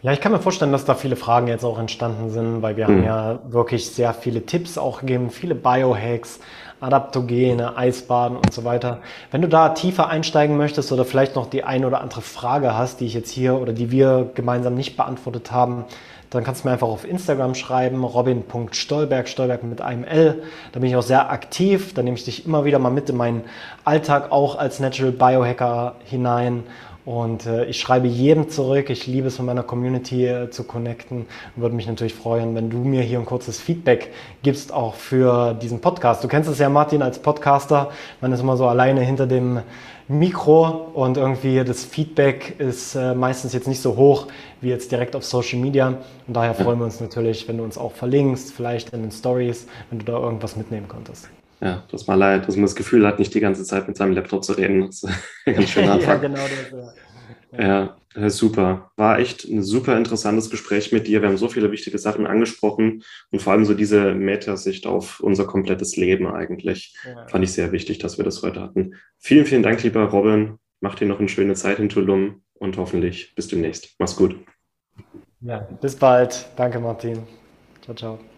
Ja, ich kann mir vorstellen, dass da viele Fragen jetzt auch entstanden sind, weil wir mhm. haben ja wirklich sehr viele Tipps auch gegeben, viele Biohacks, Adaptogene, Eisbaden und so weiter. Wenn du da tiefer einsteigen möchtest oder vielleicht noch die eine oder andere Frage hast, die ich jetzt hier oder die wir gemeinsam nicht beantwortet haben, dann kannst du mir einfach auf Instagram schreiben, robin.stolberg, Stolberg mit einem L. Da bin ich auch sehr aktiv. Da nehme ich dich immer wieder mal mit in meinen Alltag auch als Natural Biohacker hinein Und äh, ich schreibe jedem zurück. Ich liebe es, mit meiner Community äh, zu connecten und würde mich natürlich freuen, wenn du mir hier ein kurzes Feedback gibst, auch für diesen Podcast. Du kennst es ja, Martin, als Podcaster. Man ist immer so alleine hinter dem Mikro und irgendwie das Feedback ist äh, meistens jetzt nicht so hoch wie jetzt direkt auf Social Media. Und daher freuen wir uns natürlich, wenn du uns auch verlinkst, vielleicht in den Stories, wenn du da irgendwas mitnehmen konntest. Ja, das war leid, dass man das Gefühl hat, nicht die ganze Zeit mit seinem Laptop zu reden. Das ist ein ganz schön Anfang. ja, genau das. Ja. ja, super. War echt ein super interessantes Gespräch mit dir. Wir haben so viele wichtige Sachen angesprochen und vor allem so diese Metasicht auf unser komplettes Leben eigentlich. Ja. Fand ich sehr wichtig, dass wir das heute hatten. Vielen, vielen Dank, lieber Robin. Mach dir noch eine schöne Zeit in Tulum und hoffentlich bis demnächst. Mach's gut. Ja, bis bald. Danke, Martin. Ciao, ciao.